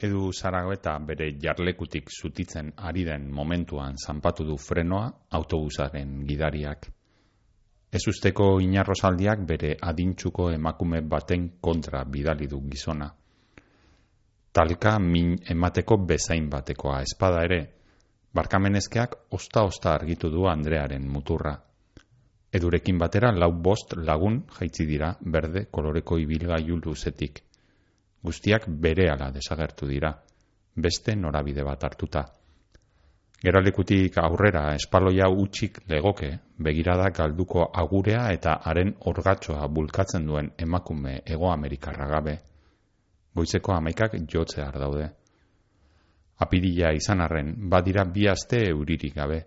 Edu Zaragoeta bere jarlekutik zutitzen ari den momentuan zanpatu du frenoa autobusaren gidariak. Ez usteko inarrosaldiak bere adintxuko emakume baten kontra bidali du gizona. Talka min emateko bezain batekoa espada ere, barkamenezkeak osta-osta argitu du Andrearen muturra. Edurekin batera lau bost lagun jaitzi dira berde koloreko ibilgailu luzetik guztiak berehala desagertu dira, beste norabide bat hartuta. Geralekutik aurrera espaloia utxik legoke, begirada galduko agurea eta haren orgatsoa bulkatzen duen emakume ego Amerikarra gabe. Goizeko amaikak jotzear daude. Apidila izan arren, badira bi aste euririk gabe,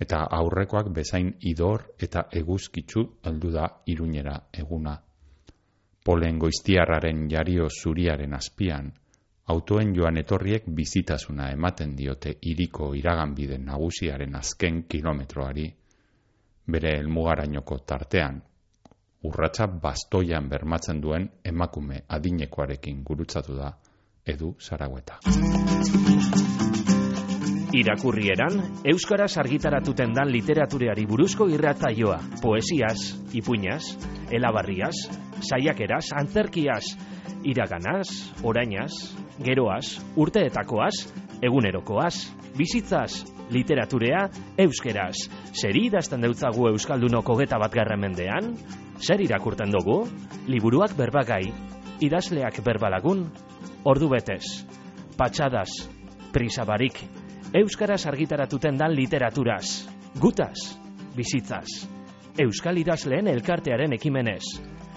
eta aurrekoak bezain idor eta eguzkitzu heldu da iruñera eguna polen goiztiarraren jario zuriaren azpian, autoen joan etorriek bizitasuna ematen diote iriko iraganbide nagusiaren azken kilometroari, bere elmugarainoko tartean, urratsa bastoian bermatzen duen emakume adinekoarekin gurutzatu da edu zaragueta. Irakurrieran, Euskaraz argitaratuten dan literatureari buruzko irrataioa, poesiaz, ipuñaz, elabarriaz, saiakeraz, antzerkiaz, iraganaz, orainaz, geroaz, urteetakoaz, egunerokoaz, bizitzaz, literaturea, euskeraz. Zer idazten deutzagu Euskaldunoko geta bat mendean? Zer irakurten dugu? Liburuak berbagai, idazleak berbalagun, ordu betez, patxadas, prisabarik, Euskaraz argitaratuten dan literaturaz, gutaz, bizitzaz. Euskal idazleen elkartearen ekimenez,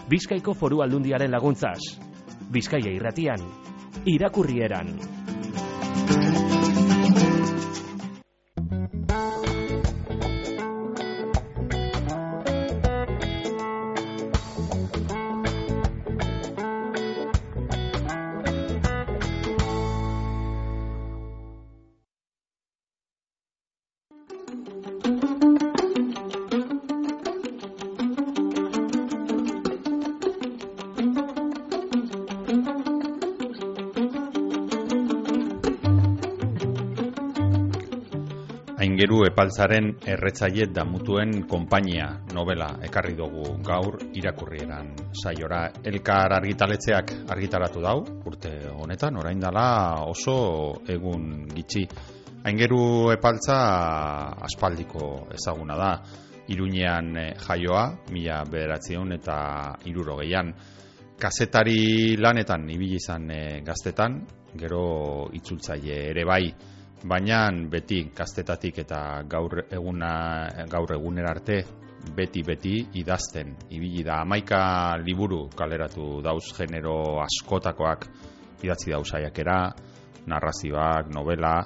Bizkaiko foru aldundiaren laguntzaz. Bizkaia irratian, irakurrieran. Epaltzaren erretzaile damutuen konpainia novela ekarri dugu gaur irakurrieran saiora. Elkar argitaletzeak argitaratu dau urte honetan orain dela oso egun gitxi. Aingeru epaltza aspaldiko ezaguna da. Iruñean eh, jaioa mila bederatzion eta irurogeian kazetari lanetan ibili izan eh, gaztetan gero itzultzaile ere bai baina beti gaztetatik eta gaur eguna gaur egunera arte beti beti idazten. Ibili da hamaika liburu kaleratu dauz genero askotakoak. Idatzi dauz aiakera narrazioak, novela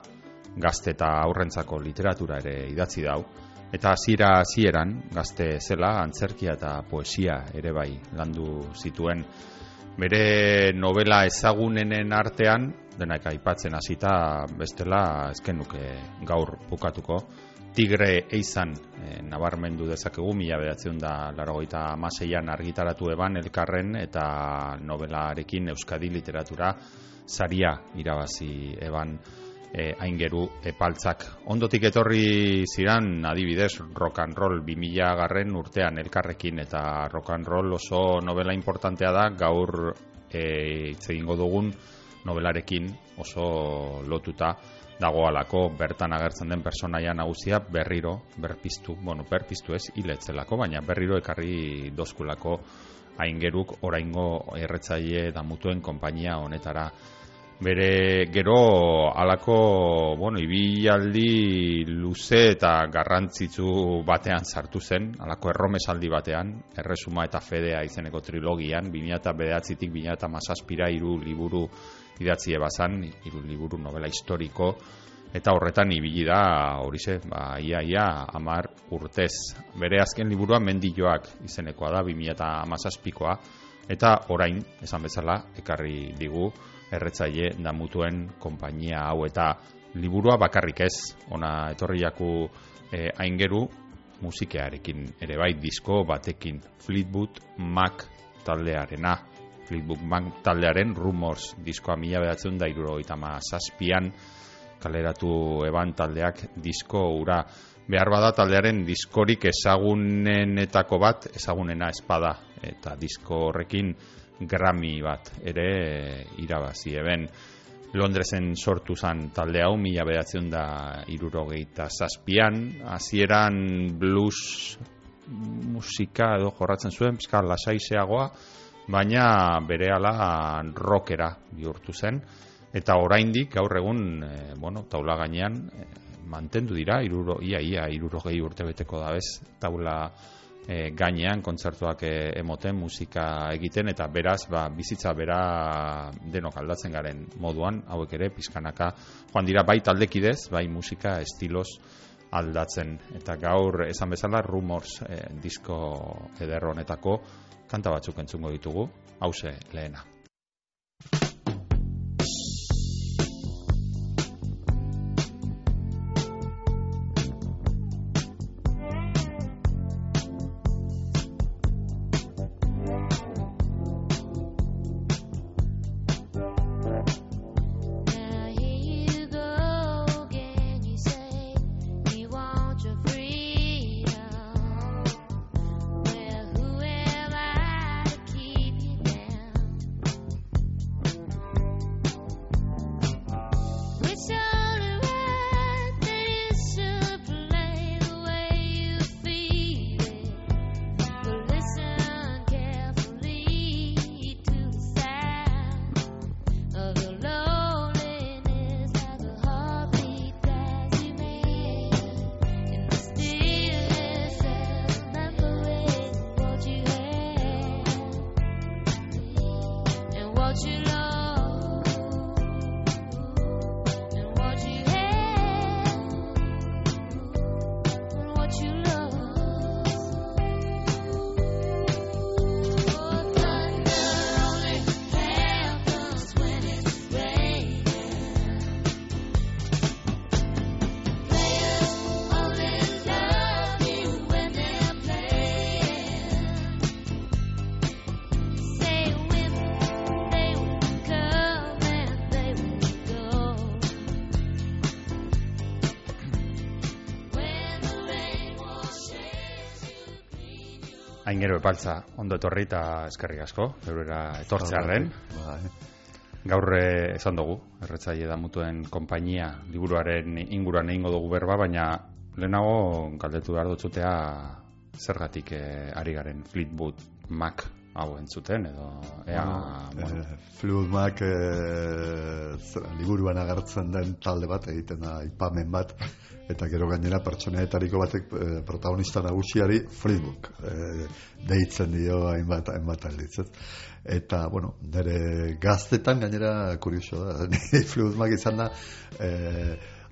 gazte eta aurrentzako literatura ere idatzi dau. Eta hasiera hasieran gazte zela antzerkia eta poesia ere bai landu zituen. Bere novela ezagunenen artean denak aipatzen hasita bestela ezkenuke gaur bukatuko Tigre eizan e, nabarmendu dezakegu mila bedatzen da larogeita amaseian argitaratu eban elkarren eta novelarekin Euskadi literatura zaria irabazi eban e, aingeru epaltzak. Ondotik etorri ziran adibidez rock and roll 2000 garren urtean elkarrekin eta rock and roll oso novela importantea da gaur e, egingo dugun novelarekin oso lotuta dagoalako bertan agertzen den personaia nagusia berriro berpiztu, bueno, berpiztu ez hiletzelako, baina berriro ekarri doskulako aingeruk oraingo erretzaile damutuen konpainia honetara. Bere gero alako bueno, ibilaldi luze eta garrantzitsu batean sartu zen, alako erromesaldi batean, erresuma eta fedea izeneko trilogian, 2008-tik 2008-mazazpira iru liburu idatzi ebazan, iru liburu novela historiko, eta horretan ibili da horize, ba, ia, ia, amar urtez. Bere azken liburua mendilloak izenekoa da, 2008-mazazpikoa, eta orain, esan bezala, ekarri digu, erretzaile damutuen konpainia hau eta liburua bakarrik ez ona etorriaku e, aingeru musikearekin ere bai disko batekin Fleetwood Mac taldearena Fleetwood Mac taldearen Rumors diskoa mila behatzen da irurogeita zazpian kaleratu eban taldeak disko ura behar bada taldearen diskorik ezagunenetako bat ezagunena espada eta disko horrekin Grammy bat ere irabazi eben Londresen sortu zan talde hau mila behatzen da irurogeita zazpian. Hasieran blues musika edo jorratzen zuen pizka lasaiseagoa baina berehala rockera bihurtu zen. Eta oraindik gaur egun e, bueno, taula gainean e, mantendu dira iruro, ia ia irurogei urte beteko da bez? Taula e, gainean kontzertuak e, emoten musika egiten eta beraz ba, bizitza bera denok aldatzen garen moduan. Hauek ere pizkanaka joan dira bai taldekidez bai musika estilos aldatzen. Eta gaur esan bezala rumors e, disko eder honetako kanta batzuk entzungo ditugu hause lehena Aingero epaltza, ondo etorri eta eskerrik asko, eurera etortzearen. Bai. Gaur eh, esan dugu, erretzaile da mutuen konpainia liburuaren inguruan egingo dugu berba, baina lehenago galdetu behar dutzutea zergatik eh, ari garen Fleetwood Mac hau entzuten edo ea bueno, eh, Fleetwood Mac eh, liburuan agertzen den talde bat egiten da ipamen bat eta gero gainera pertsoneetariko batek e, protagonista nagusiari Friedburg e, deitzen dio hainbat hainbat aldiz, Eta, bueno, nire gaztetan gainera kurioso da, ni izan da e,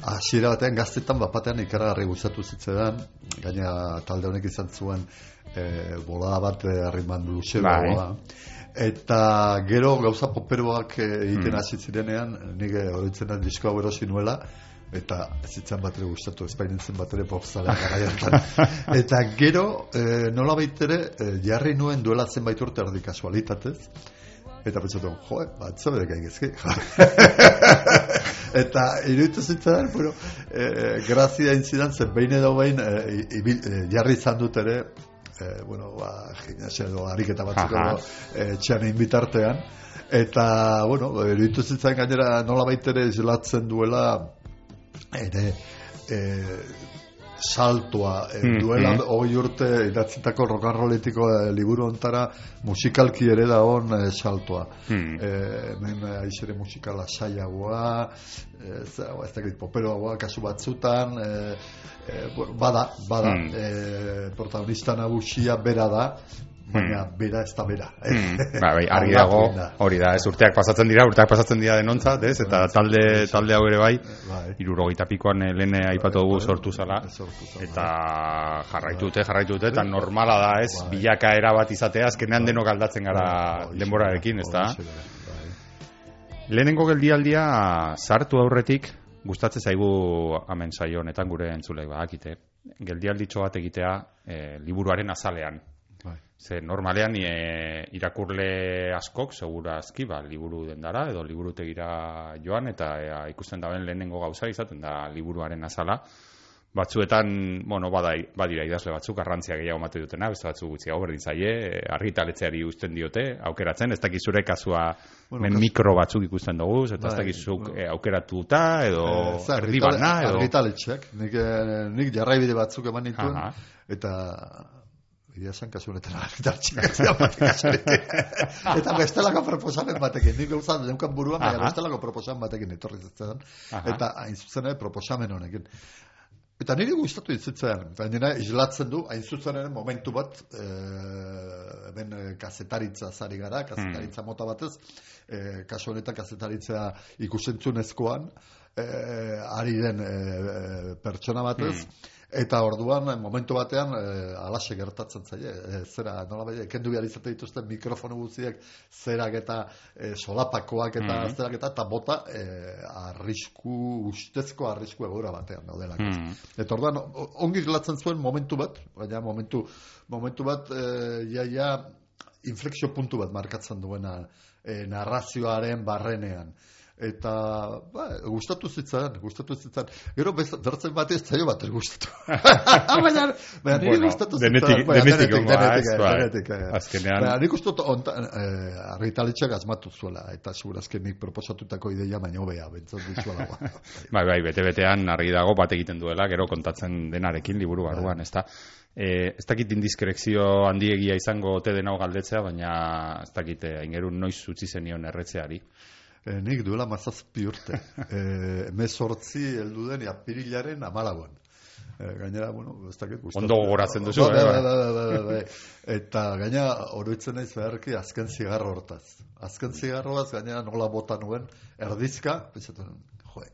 hasiera batean gaztetan bat batean ikaragarri gustatu zitzetan, gaina talde honek izan zuen e, bola bat harriman luze bai. Eta gero gauza poperoak egiten hmm. hasi zirenean, nire horitzen da disko hau erosi nuela, eta zitzen bat ere gustatu espainen zen bat ere popzalea eta gero e, nola baitere e, jarri nuen duela zenbait urte erdi kasualitatez eta pentsatu, jo, bat zobe gaizki eta iruditu zitzen bueno, e, grazia intzidan zen behin edo behin e, e, jarri izan dut ere e, bueno, ba, gimnasia edo ariketa batzuk edo e, txan inbitartean eta, bueno, iruditu zitzen gainera nola baitere izlatzen duela ere e, saltoa e, mm, duela mm. hoi urte idatzitako rokarroletiko e, liburu ontara musikalki ere da hon e, saltoa mm. e, men aizere musikala saiagoa e, ez da poperoagoa kasu batzutan e, e, bada, bada mm. e, protagonista nagusia bera da baina hmm. bera ez da bera. Hmm. Ba, bai, argi dago, hori da, ez urteak pasatzen dira, urteak pasatzen dira denontzat, ez, eta bai. talde, talde hau ere bai, bai. irurogeita pikoan eh, lehen aipatu dugu sortu zala, eta jarraitu dute, jarraitu dute, eta normala da, ez, bilaka era bat izatea, azkenean denok aldatzen gara denborarekin, ez da? Lehenengo geldialdia sartu aurretik, gustatzen zaigu hemen saio honetan gure entzulek badakite. Geldialditxo bat egitea e, liburuaren azalean Bai. Ze normalean e, irakurle askok, segurazki, ba, liburu dendara, edo liburutegira joan, eta ea, ikusten daben lehenengo gauza izaten da liburuaren azala. Batzuetan, bueno, badai, badira idazle batzuk, garrantzia gehiago mate dutena, beste batzuk gutxiago berdin zaie, e, argitaletzeari usten diote, aukeratzen, ez dakiz zure kasua Bueno, men mikro batzuk ikusten dugu, eta ez Bai, dakizuk bueno. e, aukeratuta, edo Eh, ze erdi argitale- bana, edo... Argitaletxeak, nik, eh, nik jarraibide batzuk eman nituen, Aha. eta Ia esan kasu honetan kasurik. Eta bestelako proposamen batekin, nik gauza neukan buruan, baina bestelako proposamen batekin etorri zitzen, Aha. eta hain zuzen ere proposamen honekin. Eta niri gustatu ditzitzen, gainera islatzen du, hain zuzen ere momentu bat, e, hemen eh, kazetaritza zari gara, kazetaritza mota batez, e, kasu honetan kazetaritza ikusentzunezkoan, e, ari den e, pertsona batez, Eta orduan, momentu batean, e, alaxe gertatzen zaie, e, zera, nola bai, kendu behar izate dituzten mikrofono guztiak, zerak eta e, solapakoak eta Mhm. zerak eta, eta bota, e, arrisku, ustezko arrisku egora batean daudelako. Mhm. Eta orduan, ongi gelatzen zuen momentu bat, baina momentu, momentu bat, e, iaia, inflexio puntu bat markatzen duena e, narrazioaren barrenean. Eta, ba, gustatu zitzan, gustatu zitzan. Gero bez, bertzen bat ez zaio bat gustatu. baina, baina niri Bueno, gustatu zitzan. denetik- Baina, denetik eh, bai. eh. Azkenean- Baina, nik uste dut eh, argitaletxeak asmatu zuela, eta segurazke nik proposatutako ideia baino bea, bentzat dituela. Bai, bai, bete-betean argi dago bat egiten duela, gero kontatzen denarekin liburu barruan, ez da. E, ez dakit indiskrezio handiegia izango ote denau galdetzea, baina ez dakit eh, aingerun noiz utzi zenion erretzeari. E, nik duela mazazpi urte. E, mezortzi heldu den apirilaren amalagoan. E, gainera, bueno, ez dakit gustatzen. Ondo gogoratzen duzu, Bai, eh, bai, bai, bai. Eta gaina oroitzen naiz beharki azken zigarro hortaz. Azken zigarroaz gainera nola bota nuen erdizka, pentsatu nuen, jo,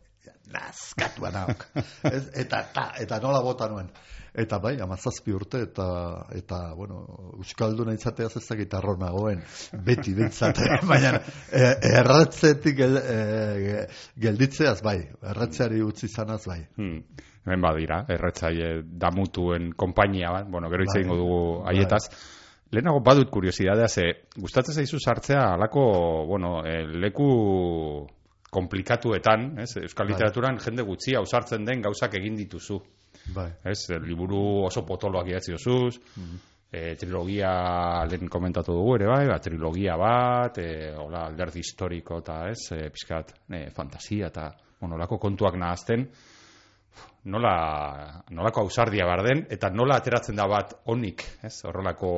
nazkatua nauk. Ez, eta, ta, eta nola bota nuen. Eta bai, amazazpi urte, eta, eta bueno, Euskalduna izateaz ez dakit nagoen, beti bintzate, baina e, erratzetik gel, e, gelditzeaz bai, erratzeari utzi zanaz bai. Hmm. Hemen badira, erretzaile damutuen konpainia bat, bueno, gero hitz Bai. egingo dugu Bai. haietaz. Lehenago badut kuriosidadea, ze gustatzen zaizu sartzea alako, bueno, eh, leku komplikatuetan, ez? Euskal Bai. literaturan jende gutxi ausartzen den gauzak egin dituzu. Bai. Ez, liburu oso potoloak idatzi duzuz, e, trilogia lehen komentatu dugu ere bai, ba, trilogia bat, e, hola, alderdi historiko eta ez, e, pizkat, e, fantasia eta monolako kontuak nahazten, nola, nolako ausardia behar den, eta nola ateratzen da bat onik, ez, horrelako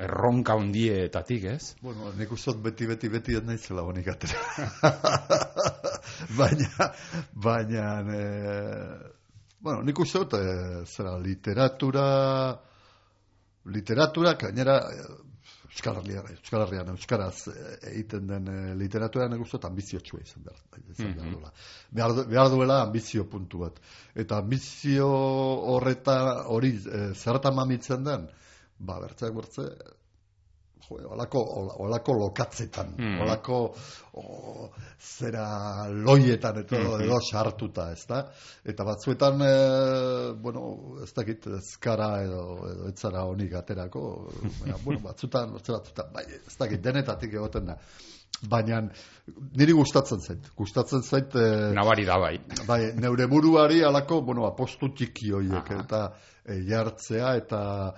erronka hundietatik, ez? Bueno, nik dut beti, beti, beti ez naizela honik atera. baina, baina, e, bueno, nik uste dut, e, zera, literatura, literatura, gainera, e, Euskal Herrian, Euskal Herrian, Euskaraz e, egiten den e, literatura nik uste dut ambiziotsua izan behar, izan behar duela. Behar, behar duela ambizio puntu bat. Eta ambizio horreta hori e, zertan mamitzen den, ba, bertzeak bertze, jo, olako, ola- olako lokatzetan, Mhm. olako o, zera loietan eta Mhm. edo sartuta, ez da? Eta batzuetan, e, bueno, ez dakit, ezkara edo, edo etzara honik aterako, baina, bueno, batzutan, beste batzutan, bai, ez dakit, denetatik egoten da. Baina niri gustatzen zait, gustatzen zait, e, Nabari da bai. bai, neure buruari alako, bueno, apostu txiki horiek, Aha. eta e, jartzea, eta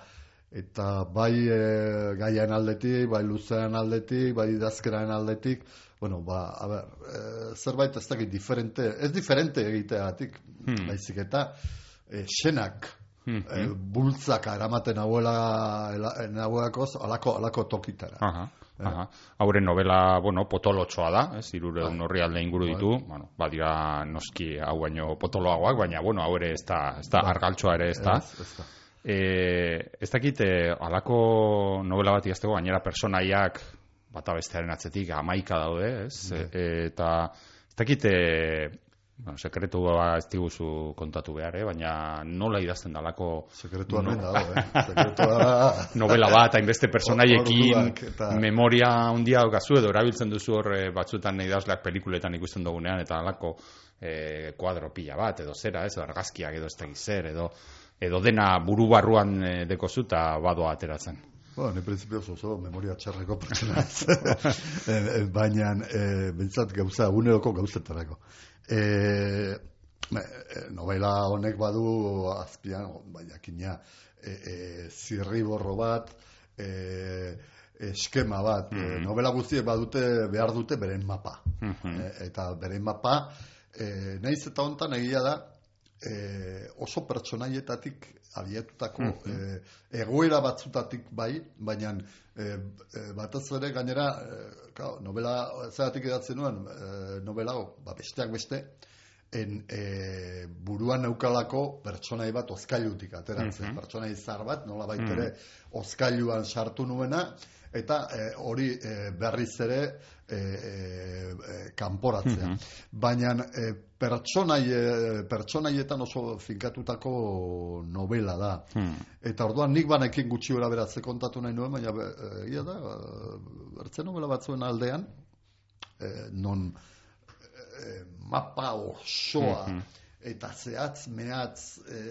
eta bai e, gaian aldetik, bai luzean aldetik, bai idazkeraren aldetik, bueno, ba, a ber, e, zerbait ez dakit diferente, ez diferente egiteatik, Hmm. baizik eta e, senak, Mhm. e, bultzak eramaten nahuela, nahuelakoz, alako, alako tokitara. Aha, aha. Hauren novela, bueno, potolotxoa da, ez, irureun Bai. horri alde inguru Bai. ditu, bueno, badira noski hau baino potoloagoak, baina, bueno, hau ere ez da, ez da, Bai. argaltxoa ere ez da. Ez, ez da. E, ez dakit, e, alako novela bat idazteko, gainera personaiak bata bestearen atzetik amaika daude, ez? Bai. E, eta ez dakit, e, bueno, sekretua ez diguzu kontatu behar, eh? baina nola idazten dalako Sekretua no. dago, eh? Sekretua... novela bat, hainbeste personaiekin, eta- memoria handia daukazu edo erabiltzen duzu hor eh, batzuetan idazleak pelikuletan ikusten dugunean eta halako eh, kuadro pila bat edo zera, ez, argazkiak edo ez dakiz zer edo edo dena buru barruan e, dekozu eta badoa ateratzen. Ba, ni prinsipio oso memoria txarreko pertsona ez. e, e, baina, e, bintzat gauza, uneroko gauzetarako. E, novela honek badu azpian, baina kina, e, e, zirri borro bat, e, eskema bat. Mm -hmm. novela guztiek badute behar dute beren mapa. Mm eta beren mapa, e, nahiz eta hontan egia da, e, oso pertsonaietatik abietutako mm -hmm. e, egoera batzutatik bai, baina e, e, batez ere gainera e, kao, novela zeratik edatzen nuen e, novela ba, besteak beste en, e, buruan neukalako pertsonai bat ozkailutik ateratzen, mm -hmm. pertsonai zar bat nola baitere mm -hmm. ozkailuan sartu nuena eta e, hori e, berriz ere e, e, kanporatzea. Mm Baina e, pertsonaietan oso finkatutako novela da. Hmm. Eta orduan nik banekin gutxi hori beratze kontatu nahi nuen, baina egia da, bertze novela batzuen aldean, e, non e, mapa osoa, hmm. eta zehatz mehatz e,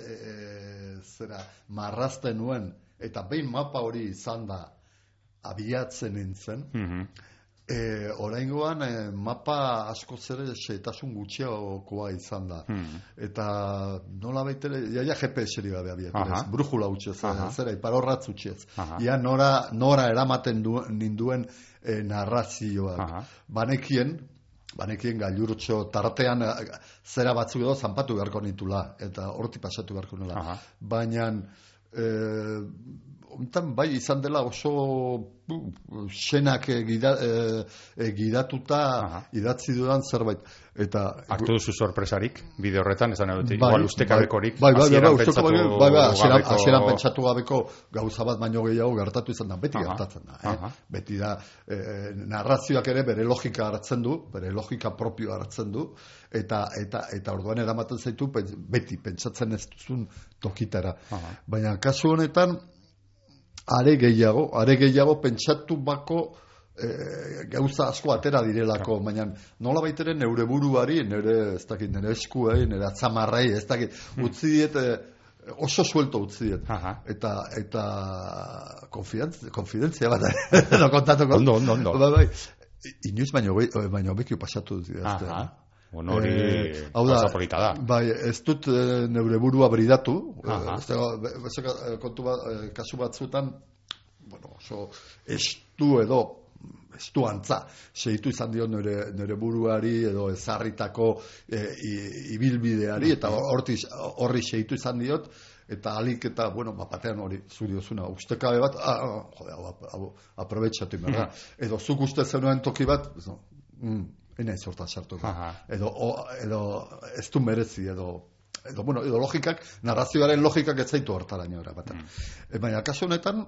zera marrazten nuen, eta behin mapa hori izan da, abiatzen nintzen. Mm -hmm. E, Oraingoan e, mapa asko zere seitasun gutxiagokoa izan da. Mhm. Eta nola baitere, jaia GPS-eri gabe abiatzen, brujula utxez, zera, ipar horratz utxez. Ia nora, nora eramaten du, ninduen e, narrazioak. Banekien, banekien gailurtxo tartean zera batzuk edo zanpatu beharko nitula, eta horti pasatu beharko nula. Baina, e, ontan bai izan dela oso senak e, gida, e, gidatuta idatzi dudan zerbait. Eta hartu duzu sorpresarik bide horretan esan dut bai, igual ustekabekorik bai bai bai bai bai bai pentsatu gabeko gauza bat baino gehiago gertatu izan da beti aha, gertatzen da eh? beti da eh, narrazioak ere bere logika hartzen du bere logika propio hartzen du eta eta eta orduan eramaten zaitu beti pentsatzen ez duzun tokitara. Baina kasu honetan are gehiago, are gehiago pentsatu bako e, gauza asko atera direlako, ja. baina nola baitere neure buruari, neure, ez dakit, nire eskuei, nire atzamarrai, ez dakit, hmm. utzi diet, e, oso suelto utzi diet. Eta, eta konfidentzia bat, no kontatuko. Ondo, ondo, ondo. Ba, bai, inoiz baino, baino bekio pasatu dut. Aha. Bueno, hori eh, da, da. Bai, ez dut e, neure burua bridatu. Eh, ez da, kontu bat, kasu batzutan, bueno, oso estu edo, estu antza, seitu izan dio nire, nire buruari edo ezarritako e, ibilbideari, eta horri, horri seitu izan diot, eta alik eta, bueno, bapatean hori zuri ustekabe bat, ah, ah, jode, hau, hau, aprobetsatu, edo zuk uste zenuen toki bat, no, mm, ena izorta sartu. Edo, o, edo ez du merezi, edo, edo, bueno, edo logikak, narrazioaren logikak ez zaitu hortaraino. Mm. E, baina, kasu honetan,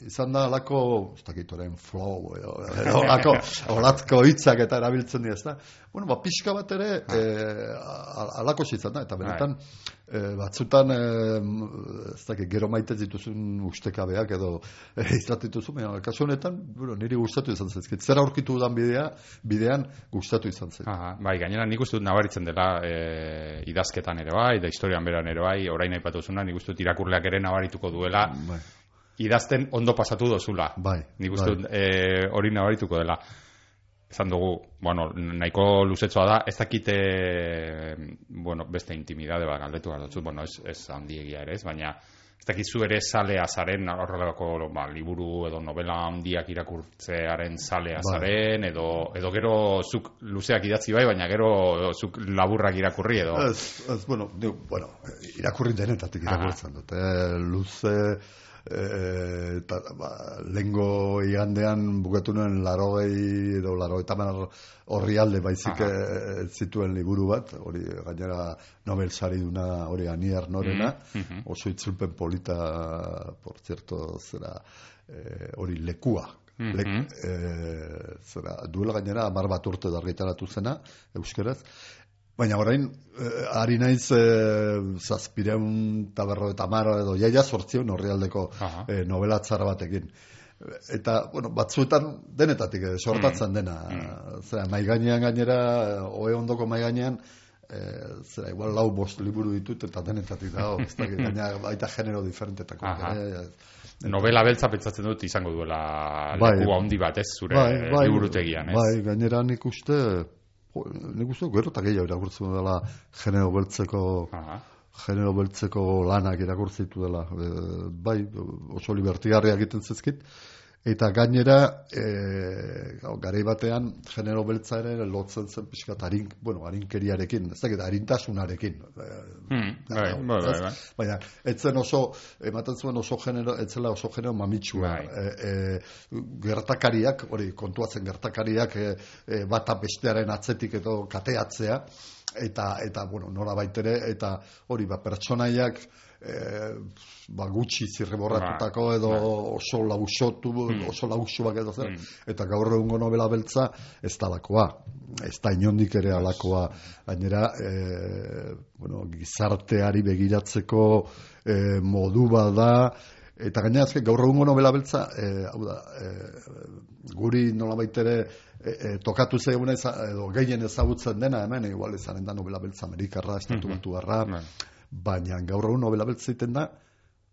izan da alako, ez dakitoren flow, edo, edo alako, olatko hitzak eta erabiltzen dira, ez da? Bueno, ba, pixka bat ere, e, alako izan da, eta benetan, e, batzutan, e, ez dakit, gero maite dituzun ustekabeak, edo e, izatituzu, baina, kasu honetan, bueno, niri gustatu izan zaizkit, zer aurkitu dan bidea, bidean gustatu izan zaizkit. bai, gainera nik uste dut nabaritzen dela e, idazketan ere bai, da historian beran ere bai, orain aipatu zuna, nik uste dut irakurleak ere nabarituko duela, bai idazten ondo pasatu dozula. Bai. Nik uste bai. e, hori nabarituko dela. Ezan dugu, bueno, nahiko luzetzoa da, ez dakite, bueno, beste intimidade bat galdetu bat bueno, ez, ez handiegia ere ez, baina ez dakizu ere salea zaren, horrelako ba, liburu edo novela handiak irakurtzearen salea bai. zaren, edo, edo gero zuk luzeak idatzi bai, baina gero zuk laburrak irakurri edo. Ez, ez bueno, bueno, irakurri denetatik irakurtzen dut, eh, luze eta ba, lengo igandean bukatu nuen larogei edo laro eta horri alde baizik e, zituen liburu bat. Hori gainera Nobel sari duna hori anier norena. Mm -hmm. oso itzulpen polita por cierto zera e, hori lekua. Mm -hmm. zera, duela gainera amar bat urte dargitaratu zena euskeraz Baina orain, eh, ari naiz eh, zazpireun taberro eta maro edo jaia sortzion horri aldeko eh, novelatzara batekin. Eta, bueno, batzuetan denetatik, eh, sortatzen mm. dena. Mm. Zera, maiganean gainera, oe ondoko maiganean, e, zera, igual lau bost liburu ditut eta denetatik dago, gaina baita genero diferentetako. Ere, Novela beltza pentsatzen dut izango duela Bai. leku handi bat, ez, zure bai, bai, liburutegian, ez? Bai, gainera nik uste, nik uste gero eta gehiago irakurtzen dela genero beltzeko Aha. genero beltzeko lanak irakurtzen dela. E, bai, oso libertigarria egiten zezkit. Eta gainera, e, garai batean, genero beltza ere lotzen zen pixkat harin, bueno, harinkeriarekin, ez dakit, harintasunarekin. E, Hmm, bai, bai, bai, bai. Baina, etzen oso, ematen zuen oso genero, etzela oso genero mamitsua. Bai. E, e, gertakariak, hori, kontuatzen gertakariak e, e, bata bestearen atzetik edo kateatzea, eta, eta bueno, nola baitere, eta hori, ba, pertsonaiak, e, ba, gutxi zirriborratutako edo oso lausotu, oso lausuak edo zer, eta gaur egungo novela beltza ez dalakoa, ez da inondik ere alakoa, gainera, e, bueno, gizarteari begiratzeko e, modu bada, eta gainera azken gaur egungo novela beltza, e, hau da, e, guri nolabait ere e, e, tokatu zaiguna edo gehien ezagutzen dena hemen, igual izanen da novela beltza amerikarra, estatu batuarra, Bai. Baina gaur egun novela beltza egiten da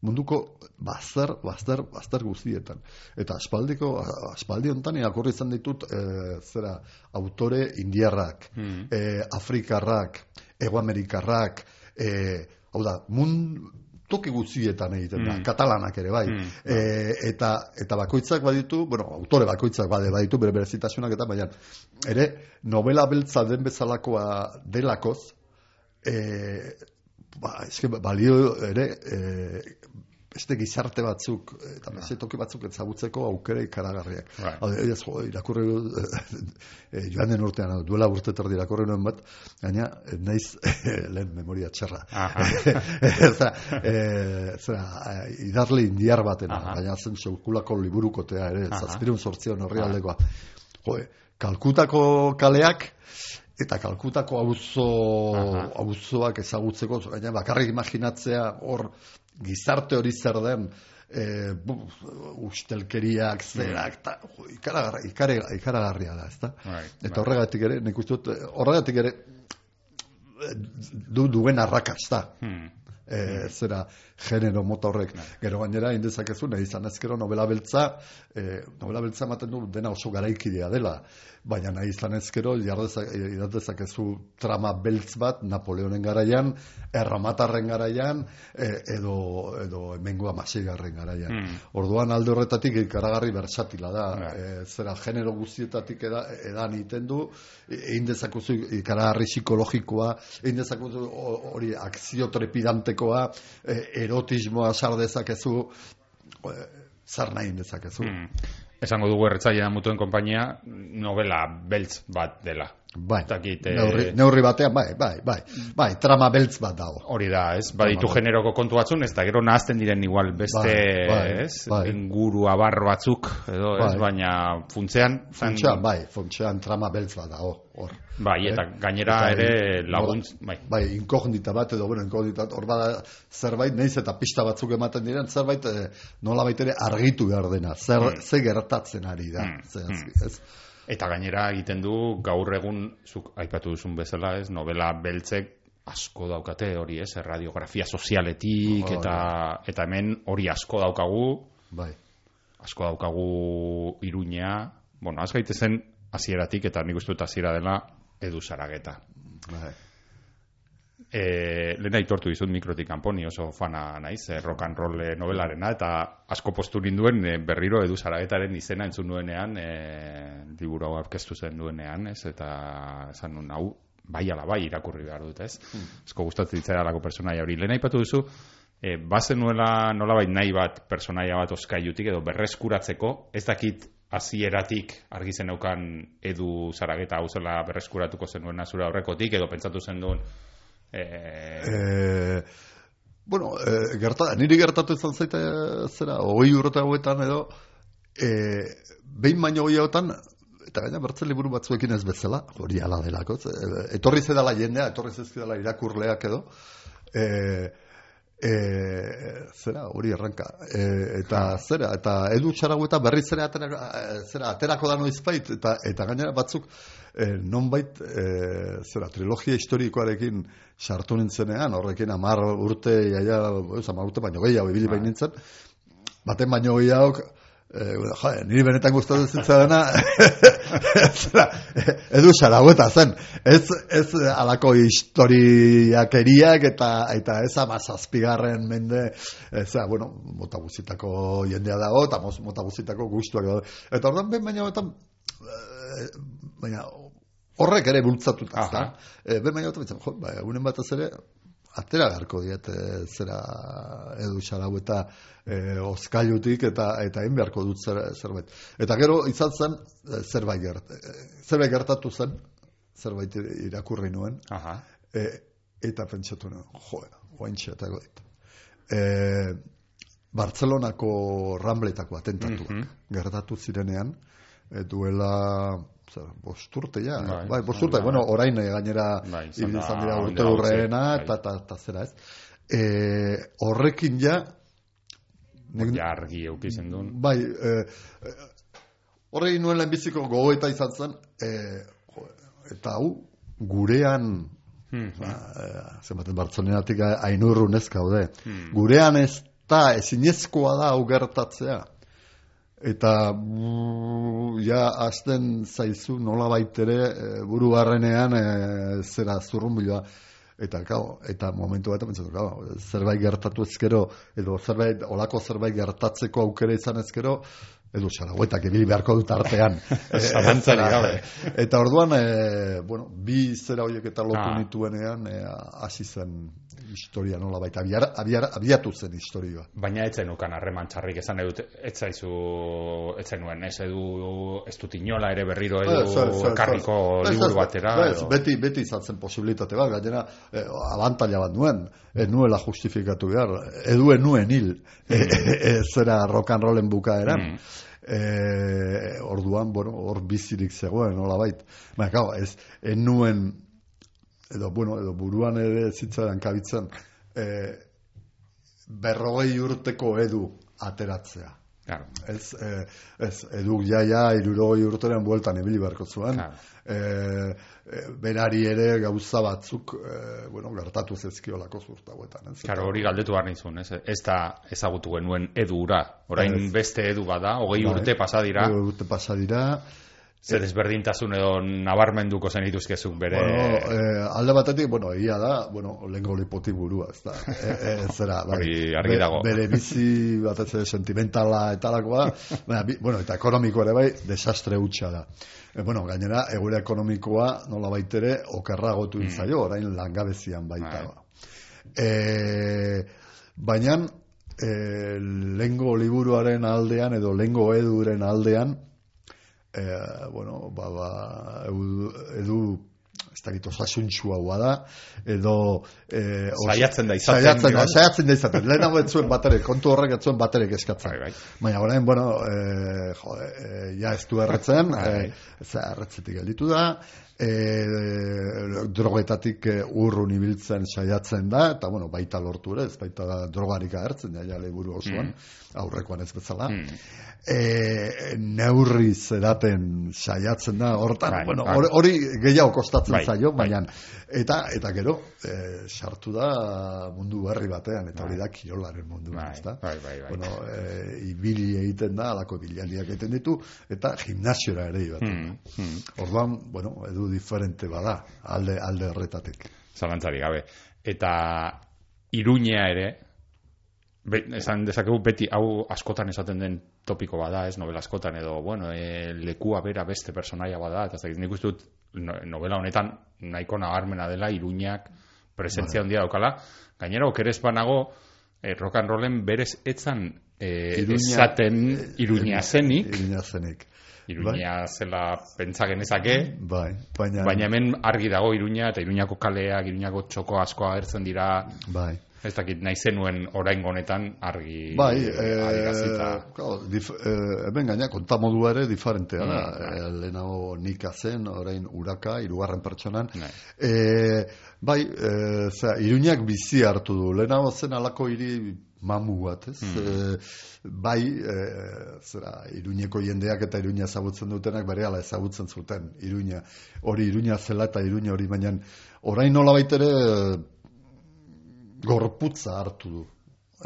munduko bazter, bazter, bazter guztietan. Eta aspaldiko, aspaldi honetan irakurri izan ditut e, zera autore indiarrak, Hmm. e, afrikarrak, egoamerikarrak, e, hau da, mun toki guztietan egiten da, Mm. katalanak ere bai. Mm. E, eta, eta bakoitzak baditu, bueno, autore bakoitzak bade baditu bere berezitasunak eta baina ere novela beltza den bezalakoa delakoz, e, ba, eske balio ere e, beste gizarte batzuk eta beste toki batzuk ezagutzeko aukera ikaragarriak. Bai. Hau da, ez, jo, irakurri e, joan den urtean, duela urte terdi irakurri nuen bat, gaina eh, naiz lehen memoria txarra. Eta, e, zera, eh, idazle indiar batena, Aha. baina zen sekulako liburukotea ere, zazpirun sortzion horri aldekoa. Jo, kalkutako kaleak, eta kalkutako auzo auzoak ezagutzeko, gaina bakarrik imaginatzea hor gizarte hori zer den, e, ustelkeriak, zerak, ta, jo, ikaragarra, ikaragarria da, ezta? Bai, Eta horregatik ere, nik uste dut, horregatik ere, du duen arrakasta. Hmm. E, zera genero mota horrek. Gero gainera indezakezu nahi izan ezkero novela beltza e, novela beltza ematen du dena oso garaikidea dela. Baina nahi izan ezkero idat dezakezu trama beltz bat Napoleonen garaian erromatarren garaian e, edo, edo hemengo amaseigarren garaian. Hmm. orduan alde horretatik ikaragarri bersatila da. Bai. e, zera genero guztietatik eda, edan egiten du. E, egin dezakuzu ikaragarri psikologikoa egin ho- hori akzio trepidantekoa e, erotismoa sar dezakezu e, zar nahi dezakezu Hmm. Esango dugu erretzaile mutuen konpainia novela beltz bat dela. Bai, Ez dakit, eh, neurri, neurri batean bai, bai, bai, bai, trama beltz bat dago Hori da, ez? Baditu generoko kontu batzun, ez da gero nahazten diren igual beste, Bai, bai, ez? bai. Inguru abarro batzuk, edo, ez? Bai. Baina funtzean... Funtsean, bai, funtsean trama beltz bat dago, hor. Bai, eta Eh? gainera Eta ere laguntz, bai. Bai, inkognita bat edo, bueno, inkognita, hor bada zerbait, neiz eta pista batzuk ematen diren, zerbait eh, nola ere argitu behar dena, zer, Hmm. ze gertatzen ari da. Hmm, Ze, hmm. ez, Eta gainera egiten du gaur egun, zuk aipatu duzun bezala, ez? Novela beltzek asko daukate hori, ez? Radiografia sozialetik, Bai. eta, eta hemen hori asko daukagu, bai, asko daukagu iruña, bueno, az gaitezen hasieratik eta nik uste dut hasiera dela edu zarageta. bai. E, lehen aitortu dizut mikrotik kanponi oso fana naiz, e, rock and roll eh, novelarena, eta asko postu ninduen e, berriro edu zaragetaren izena entzun nuenean, e, liburu hau aurkeztu zen duenean, ez, eta esan nun, hau, bai ala bai irakurri behar dut, ez? Asko gustatzen ditzera alako personaia hori. Lehen aipatu duzu, e, bazen nuela nolabait nahi bat personaia bat oskailutik edo berreskuratzeko, ez dakit hasieratik argi zeneukan edu zarageta hau zela berreskuratuko zenuena zure aurrekotik edo pentsatu zen duen eh, E, bueno, e, gerta, niri gertatu izan zaite zera, hogei urte hauetan edo, e, behin baino hogei eta gaina bertzen liburu batzuekin ez bezala, hori ala delako, e, etorri zedala jendea, etorri zezkidala irakurleak edo, e, e, zera, hori erranka. E, eta zera, eta edu txarago eta berriz ere atera, e, zera, aterako da noizbait, eta, eta gainera batzuk e, nonbait, e, zera, trilogia historikoarekin sartu nintzenean, horrekin amar urte, jaia, ez, amar urte baino gehiago, ibili Bai. bain nintzen, baten baino gehiago, e, jo, niri benetan gustatzen zitzaiona, zera, edu saragüeta zen, ez, ez alako historiakeriak eta eta ez amazazpigarren mende, ez, bueno, mota guzitako jendea dago, eta mota guzitako gustuak dago. Eta orduan behin baina betan, eh, baina horrek ere bultzatuta, Aha. ezta? Eh, behin baina betan, jo, ba, egunen batez ere, atera beharko diet eh, zera edu xarau eta eh, ozkailutik eta eta egin beharko dut zer, zerbait. Eta gero izan zen eh, zerbait, gert, zerbait gertatu zen, zerbait irakurri nuen, Aha. e, eta pentsatu nuen, jo, oaintxe eta goit. E, Bartzelonako rambletako atentatuak Mhm. gertatu zirenean, e, duela zer, bosturte ja, Bai. bai, bosturte, Bai. bueno, orain eh, gainera Bai, izan dira urte urreena, gutxi, eta, bai. eta, eta zera ez. E, horrekin ja, nik- Ja argi eukizen duen. Bai, e, horrein nuen lehenbiziko gogoeta izan zen, e, eta hau gurean, Hmm. ba, e, zenbaten bartzonenatik ainurrun ez gaude, Hmm. gurean ez da, ezinezkoa da hau gertatzea. Eta ja hasten zaizu nola baitere e, buru barrenean e, zera zurrunbiloa. Eta, gau, eta momentu bat pentsatu, gau, zerbait gertatu ezkero, edo zerbait, olako zerbait gertatzeko aukera izan ezkero, edo xaragoetak ibili beharko dut artean. E, zera, gabe. Eta orduan, e, bueno, bi zera horiek eta lotu Ah. nituenean, e, hasi zen historia nola baita, abiar, abiar, abiatu zen historia. Baina etzen ukan harreman txarrik esan edut, ez zaizu, etzen nuen, ez edu, ez dut inola ere berriro edu Ez, ez, ez, ekarriko ez. Ez, liburu ez, batera. ez, edo- beti, beti izan zen posibilitate bat, gainera, eh, abantaila bat nuen, ez nuela justifikatu behar, eduen nuen hil, eh, zera rock and rollen bukaeran. Mm. Eh, orduan, bueno, hor bizirik zegoen, nola bait. Baina, gau, ez, ez nuen, edo, bueno, edo buruan ere zitzaren kabitzen, eh, berrogei urteko edu ateratzea. Claro. Ez, eh, ez eduk jaia irurogei urteren bueltan ibili beharko zuen. Claro. Eh, eh, berari ere gauza batzuk eh, bueno, gertatu zezkiolako zurtagoetan. Ez? Claro, hori galdetu behar nizun, ez, ez da ezagutu genuen edu ura. Orain Ez. beste edu bada, hogei Bai. urte pasa dira, Hogei urte pasa dira. Zer ezberdintasun edo nabarmenduko zen ituzkezuk bere... Bueno, eh, alde batetik, bueno, egia da, bueno, lehenko lipoti burua, ez da. E, e, zera, bai. Argi dago. bere bizi batez ere sentimentala eta lakoa, baina, bueno, eta ekonomiko ere bai, desastre hutsa da. E, bueno, gainera, egoera ekonomikoa nola baitere okerragotu mm. zaio, orain langabezian baita. Bai. ba. E, baina, e, lengo liburuaren aldean edo lengo eduren aldean, e, bueno, ba, ba, edu, edu ez dakit osasuntxua da, edo... E, os- Saiatzen da izaten, Saiatzen da, igual. saiatzen da izaten. Lehenago ez zuen batere, kontu horrek ez zuen baterek eskatzen. Bai, bai. Baina orain, bueno, e, jo, e, ja ez du erretzen, e, ez erretzetik gelditu da, e, drogetatik e, urrun ibiltzen saiatzen da, eta bueno, baita lortu ere, ez baita drogarik agertzen, ja, ja liburu osoan, aurrekoan ez bezala. Mm. E, neurri zeraten saiatzen da, hortan, Bai, bueno, bai. hori, gehiago kostatzen Bai, zaio, bai. baina, eta, eta gero, e, sartu da mundu berri batean, eta hori da kirolaren mundu, Bai, ezta? bai, bai, bai. Bueno, e, ibili egiten da, alako bilaldiak egiten ditu, eta gimnasiora ere ibaten. Mm, mm. Orduan, bueno, edu diferente bada, alde, alde horretatik. Zalantzari gabe. Eta iruñea ere, be, esan dezakegu beti hau askotan esaten den topiko bada, ez novela askotan edo, bueno, e, lekua bera beste personaia bada, eta ez dakit, nik uste dut no- novela honetan nahiko nabarmena dela iruñak presentzia handia daukala. Gainera, okeres banago, e, rock and rollen berez etzan e, Iruña- esaten iruña zenik, Iruña zenik. Iruña zela pentsa genezake, Bai, baina... Baina hemen argi dago Iruña eta Iruñako kaleak, Iruñako txoko asko agertzen dira, Bai. ez dakit nahi zenuen oraingo honetan argi Bai, adierazita. eh, claro, dif, eh, hemen gaina kontamodua ere diferentea da. Mm, bai. Eh, lehenago nika zen, orain uraka, hirugarren pertsonan. Bai. Eh, bai, e, zera, iruñak bizi hartu du. Lehenago zen alako hiri mamu bat, ez? E, bai, e, zera, iruñeko jendeak eta iruña ezagutzen dutenak bere ala ezagutzen zuten iruña. Hori iruña zela eta iruña hori, baina orain nola baitere gorputza hartu du.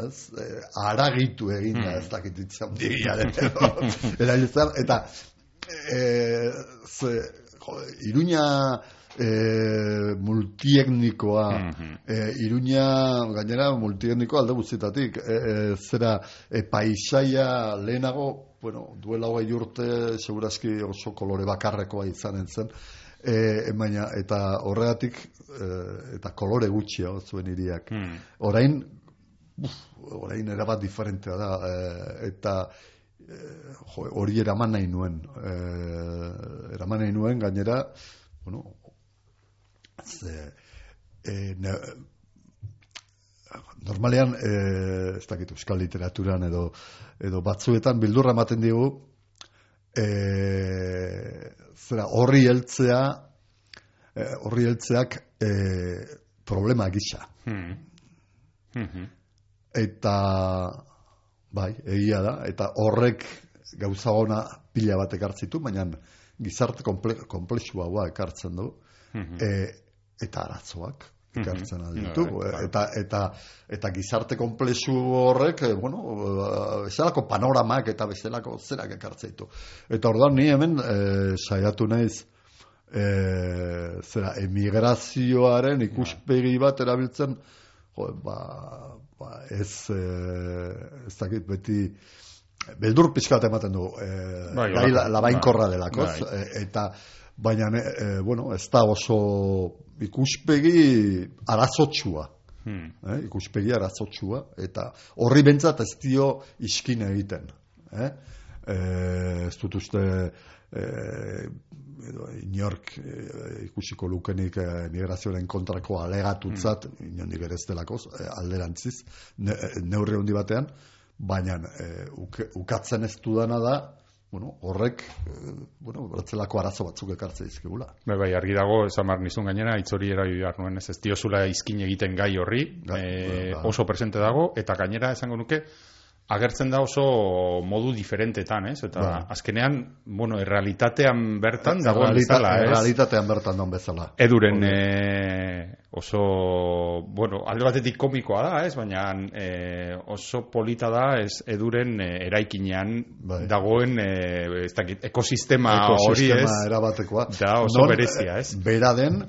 Ez? E, aragitu egin da, ez dakit itzan digiaren. eta e, ze, jo, iruña e, multietnikoa. E, Iruña gainera multietniko alde guztietatik. E, e, zera e, paisaia lehenago bueno, duela hogei urte segurazki oso kolore bakarrekoa izanen zen. E, baina eta horregatik e, eta kolore gutxia zuen iriak mm. orain uf, orain erabat diferentea da e, eta jo, hori eraman nahi nuen. E, eraman nahi nuen gainera bueno, ze, e, ne, normalean e, ez dakit euskal literaturan edo, edo batzuetan bildurra ematen digu e, zera horri heltzea e, horri heltzeak e, problema gisa hmm. hmm. eta bai, egia da eta horrek gauza ona pila bat ekartzitu, baina gizarte komple, komplexua ekartzen du. Mm eta arazoak mhm. ikartzen mm ditu eta, eta, eta gizarte komplexu horrek eh, bueno, eh, bezalako panoramak eta bezalako zerak ekartzen ditu eta orduan ni hemen e, saiatu naiz e, zera emigrazioaren ikuspegi bat erabiltzen jo, ba, ba, ez e, ez dakit beti beldur pixkat ematen du e, bai, labainkorra bai. delako bai. eta baina e, bueno, ez da oso ikuspegi arazotsua. Hmm. Eh, ikuspegi arazotsua eta horri bentsat ez dio iskin egiten. Eh? Eh, ez dut uste eh, edo, inork eh, ikusiko lukenik eh, migrazioaren kontrako alegatutzat, hmm. inondik ere ez delako, eh, alderantziz, ne, neurri handi batean, baina eh, ukatzen ez dudana da, bueno, horrek, e, bueno, bertzelako arazo batzuk ekartze dizkigula. Bai, bai, argi dago, esan mar nizun gainera, itzori erabi behar nuen, ez ez diozula izkin egiten gai horri, gai, e, oso presente dago, eta gainera esango nuke, agertzen da oso modu diferentetan, ez? Eta ba. azkenean, bueno, errealitatean bertan dago bezala, ez? Errealitatean bertan dago bezala. Eduren e, oso, bueno, alde batetik komikoa da, ez? Baina e, oso polita da, ez? Eduren e, eraikinean bai. dagoen e, ez dakit, ekosistema, hori, ez? Ekosistema erabatekoa. Da, oso non, berezia, ez? Bera den,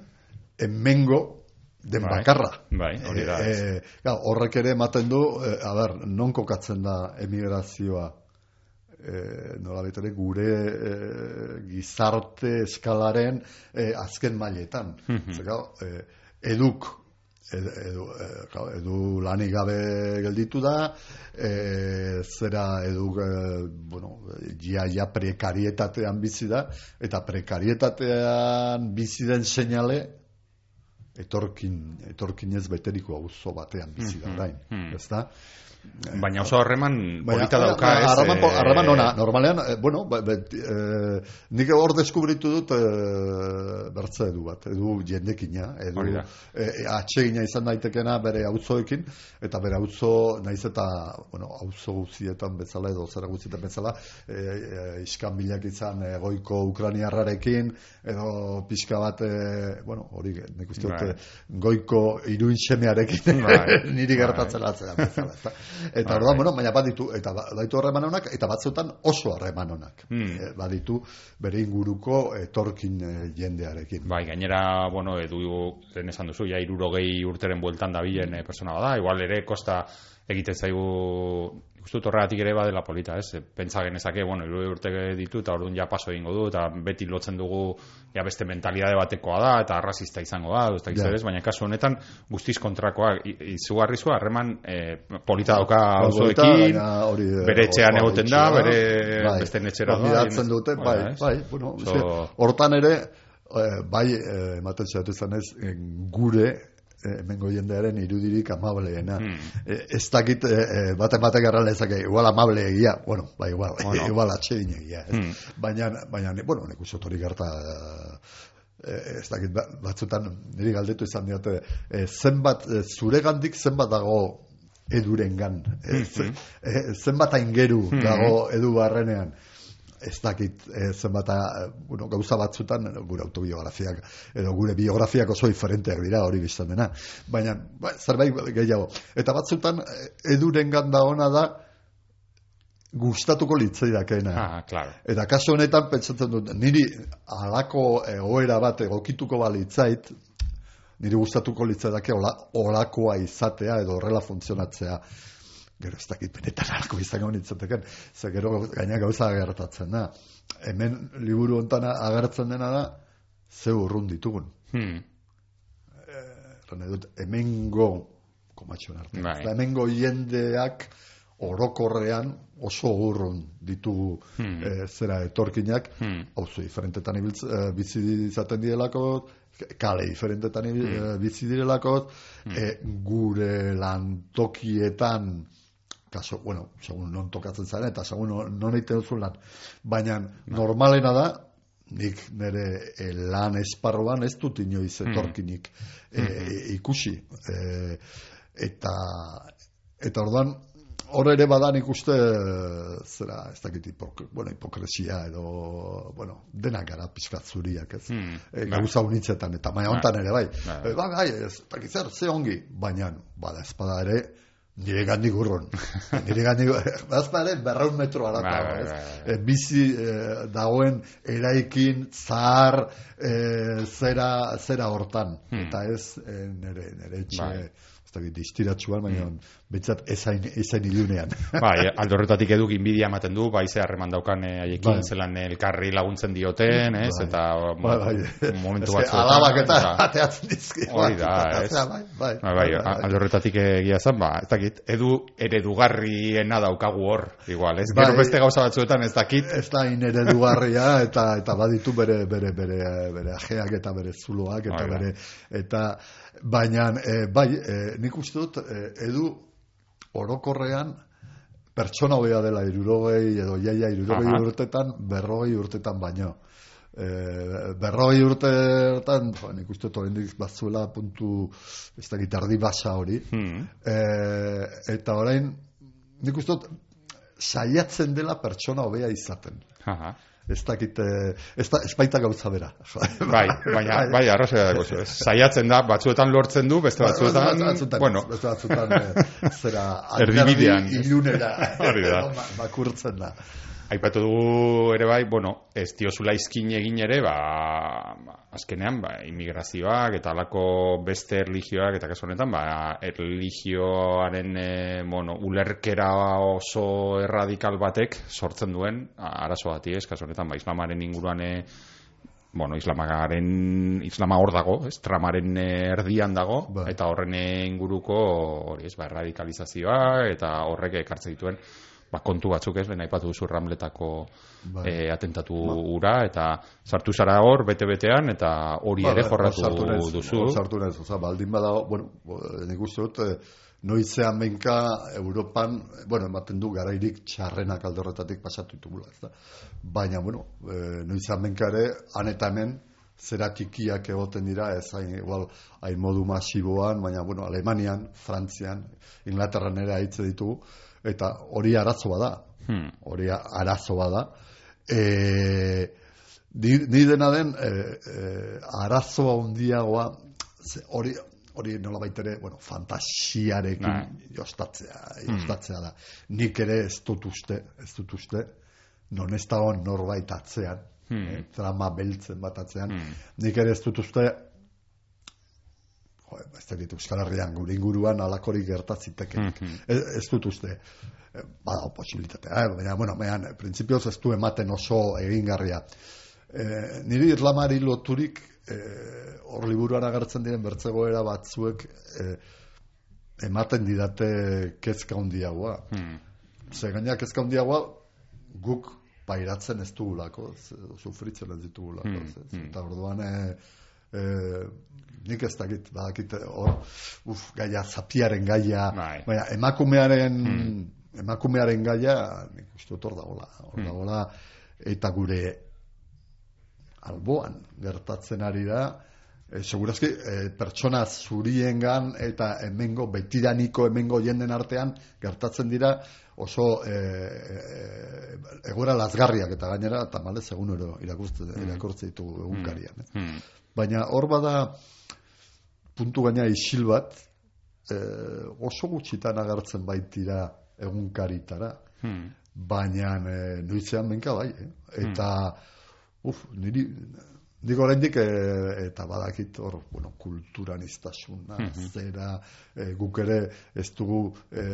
emengo den bai, bakarra. Bai, hori da. E, e, horrek ere ematen du, e, a ber, non kokatzen da emigrazioa e, nola betere, gure e, gizarte eskalaren e, azken mailetan. Mm -hmm. eduk edu, edu, edu lanik gabe gelditu da e, zera edu e, bueno, ja, ja prekarietatean bizi da eta prekarietatean bizi den seinale etorkin, etorkinez beteriko auzo batean bizi da orain, mm -hmm. ezta? Baina oso harreman polita dauka, ez? Harreman, eh, harreman ona, normalean, eh, bueno, ba, bet, eh, nik hor deskubritu dut eh, bertza edu bat, edu jendekina, edu eh, atsegina izan daitekena bere auzoekin, eta bere auzo, naiz eta, bueno, auzo guzietan bezala, edo zera guzietan bezala, eh, eh, iskan bilak izan egoiko ukraniarrarekin, edo pixka bat, eh, bueno, hori, nik uste dut, bai. goiko iruin semearekin, bai. niri gertatzen bai. atzera bezala, Eta orduan, bueno, baina baditu, eta baditu harreman honak, eta batzutan oso harreman honak. Hmm. E, baditu bere inguruko etorkin e, jendearekin. Bai, gainera, bueno, edu, lehen esan duzu, ja, irurogei urteren bueltan da bilen e, persona bada, igual ere, kosta egiten zaigu Uste dut horregatik ere badela polita, ez? Pentsa genezake, bueno, iru urte ditu eta orduan ja paso egingo du, eta beti lotzen dugu ja beste mentalidade batekoa da, eta arrazista izango da, ez da ez, baina kasu honetan guztiz kontrakoa izugarri zua, harreman e, polita dauka auzoekin, eh, bere etxean egoten da, bere bai, beste netxera da. dute, bai, bai, bueno, hortan ere, eh, bai, ematen zehatu zanez, gure hemengo jendearen irudirik amableena. Hmm. E, ez dakit, e, e, bate batek erran lezake, igual amable egia, bueno, ba, igual, bueno. igual atxegin egia. Hmm. Baina, baina, bueno, nek usotori gerta eh, ez dakit ba- batzutan niri galdetu izan diote eh, zenbat eh, zuregandik zenbat dago edurengan eh, ze- eh, zenbat aingeru dago edu barrenean ez dakit eh, zenbat eh, bueno, gauza batzutan gure autobiografiak edo gure biografiak oso diferenteak dira hori biztan dena baina ba, zerbait gehiago eta batzutan eh, edurengan da ona da gustatuko litzaidakeena Ah, claro. Eta kasu honetan pentsatzen dut, niri halako egoera bat egokituko balitzait, niri gustatuko litzaidake ola, olakoa izatea edo horrela funtzionatzea. Gero ez dakit benetan halako izango nintzateken, ze gero gaina gauza gertatzen da. Hemen liburu hontan agertzen dena da, ze urrun ditugun. Hmm. Nahi dut, hemengo, komatxoen arte, Bai. eta hemengo jendeak orokorrean oso urrun ditugu Hmm. eh, zera etorkinak, Hmm. auzo diferentetan ibiltz, eh, bizi izaten direlako, kale diferentetan ibil, eh, bizi direlako, eh, gure lantokietan, kaso, bueno, segun non tokatzen zaren, eta segun non, egiten duzu lan. Baina normalena da, nik nire eh, lan esparroan ez dut inoiz etorkinik eh, ikusi. Eh, eta, eta orduan, hor ere badan ikuste zera, ez dakit hipok, bueno, hipokresia edo, bueno, denak gara pizkat zuriak, ez? Hmm, E, bai. gauza unitzetan, eta maia hontan ere bai. Bai. E, ba, bai, ez dakit zer, ze ongi, baina, bada, espada ere, nire gandik urrun. nire gandik, bazpa ere, berraun metro Bai, arata, bai, ez? bai, bai. E, bizi e, dagoen eraikin, zahar, e, zera, zera hortan. Hmm. Eta ez, e, nire, nire etxe. Ez dakit, distiratxuan, baina, betzat, ezain, ezain ilunean. Bai, aldorretatik eduk inbidia ematen du, bai ze harreman daukan eh, haiekin, Bai. zelan elkarri laguntzen dioten, ez? Bai. Eta Bai, bai. momentu batzuetan. Alabak eta ateatzen dizki. Hori da, ez? Bai, bai. Bai, bai, aldorretatik egia zen, ba, ez dakit, edu eredugarriena daukagu hor, igual, ez? Bai. Gero beste gauza batzuetan ez dakit, Ez da ineredugarria eta eta baditu bere bere bere bere ajeak eta bere zuloak eta Bai, bai. bere eta baina eh, bai eh, nik uste dut eh, edu orokorrean pertsona hobea dela irurogei edo jaia irurogei Aha. urtetan berrogei urtetan baino e, berrogei urtetan jo, nik uste dut oraindik batzuela puntu ez dakit erdi basa hori hmm, e, eta orain nik uste dut saiatzen dela pertsona hobea izaten aha. Ez dakit eh, ez, da, ez baita gauza bera Bai, baina, bai, arrazia dago zu, ez? Saiatzen da, batzuetan lortzen du, beste batzuetan, batzutan, bueno, beste batzutan eh, zera Erdibidean. ilunera Hori da. Aipatu dugu ere bai, bueno, ez diozula izkin egin ere, ba, azkenean, ba, immigrazioak eta alako beste erligioak eta kasu honetan, ba, erligioaren, e, bueno, ulerkera oso erradikal batek sortzen duen arazo bati, ez, kasu honetan, ba, islamaren inguruan, e, bueno, islamagaren, islama hor dago, ez, tramaren eh, erdian dago, Bai. eta horren eh, inguruko, hori ez, ba, erradikalizazioa, eta horrek ekartzen dituen, ba, kontu batzuk ez, lehen aipatu duzu ramletako Bai. eh, atentatu ura, eta sartu zara hor, bete-betean, eta hori ere Ba, jorratu hor sartu naiz, duzu. hor sartu naiz, oza, baldin badago, bueno, nik uste dut, eh, noizean benka Europan, bueno, ematen du garairik txarrenak alde horretatik pasatu ditugula, ez da. Baina, bueno, eh, noizean benka ere, han eta hemen, zera txikiak egoten dira, ez hain, igual, hain modu masiboan, baina, bueno, Alemanian, Frantzian, Inglaterran ere haitze ditugu, eta hori arazoa da, Hmm. hori arazo bada. E, ni, ni dena den e, e, arazoa handiagoa hori hori nola ere, bueno, fantasiarekin Bai. jostatzea, jostatzea da. Nik ere ez dut uste, ez dut uste, non ez dago norbait atzean, Hmm. eh, trama beltzen bat atzean, Hmm. nik ere ez dut uste, jo, ez dakit Euskal Herrian gure inguruan alakorik gertatzitekenik. Mhm. Ez, ez dut uste. Eh, Badago posibilitatea, eh? baina, bueno, baina, printzipioz ez du ematen oso egingarria. E, niri irlamari loturik e, hor liburuan agertzen diren bertzegoera batzuek e, ematen didate kezka handiagoa. Hmm. Ze gaina kezka handiagoa guk pairatzen ez dugulako, sufritzen ez ditugulako. Hmm, hmm. Eta orduan e, e, nik ez dakit, badakit hor, uf, gaia, zapiaren gaia, Bai. baina emakumearen, emakumearen gaia, nik uste dut hor dagoela, hor Hmm. dagoela, eta gure alboan gertatzen ari da, e, segurazki, e, pertsona zuriengan eta hemengo, betidaniko hemengo jenden artean gertatzen dira oso e, e, egora lazgarriak eta gainera, eta malez, egun ero irakurtze, irakurtze ditugu egunkarian. Eh? Hmm. Baina hor bada puntu gaina isil bat, e, oso gutxitan agertzen baitira egunkaritara, Hmm. baina e, nuitzean benka bai, eh? eta uf, niri Nik oraindik e, eta badakit hor, bueno, kulturaniztasuna, zera, e, guk ere ez dugu e,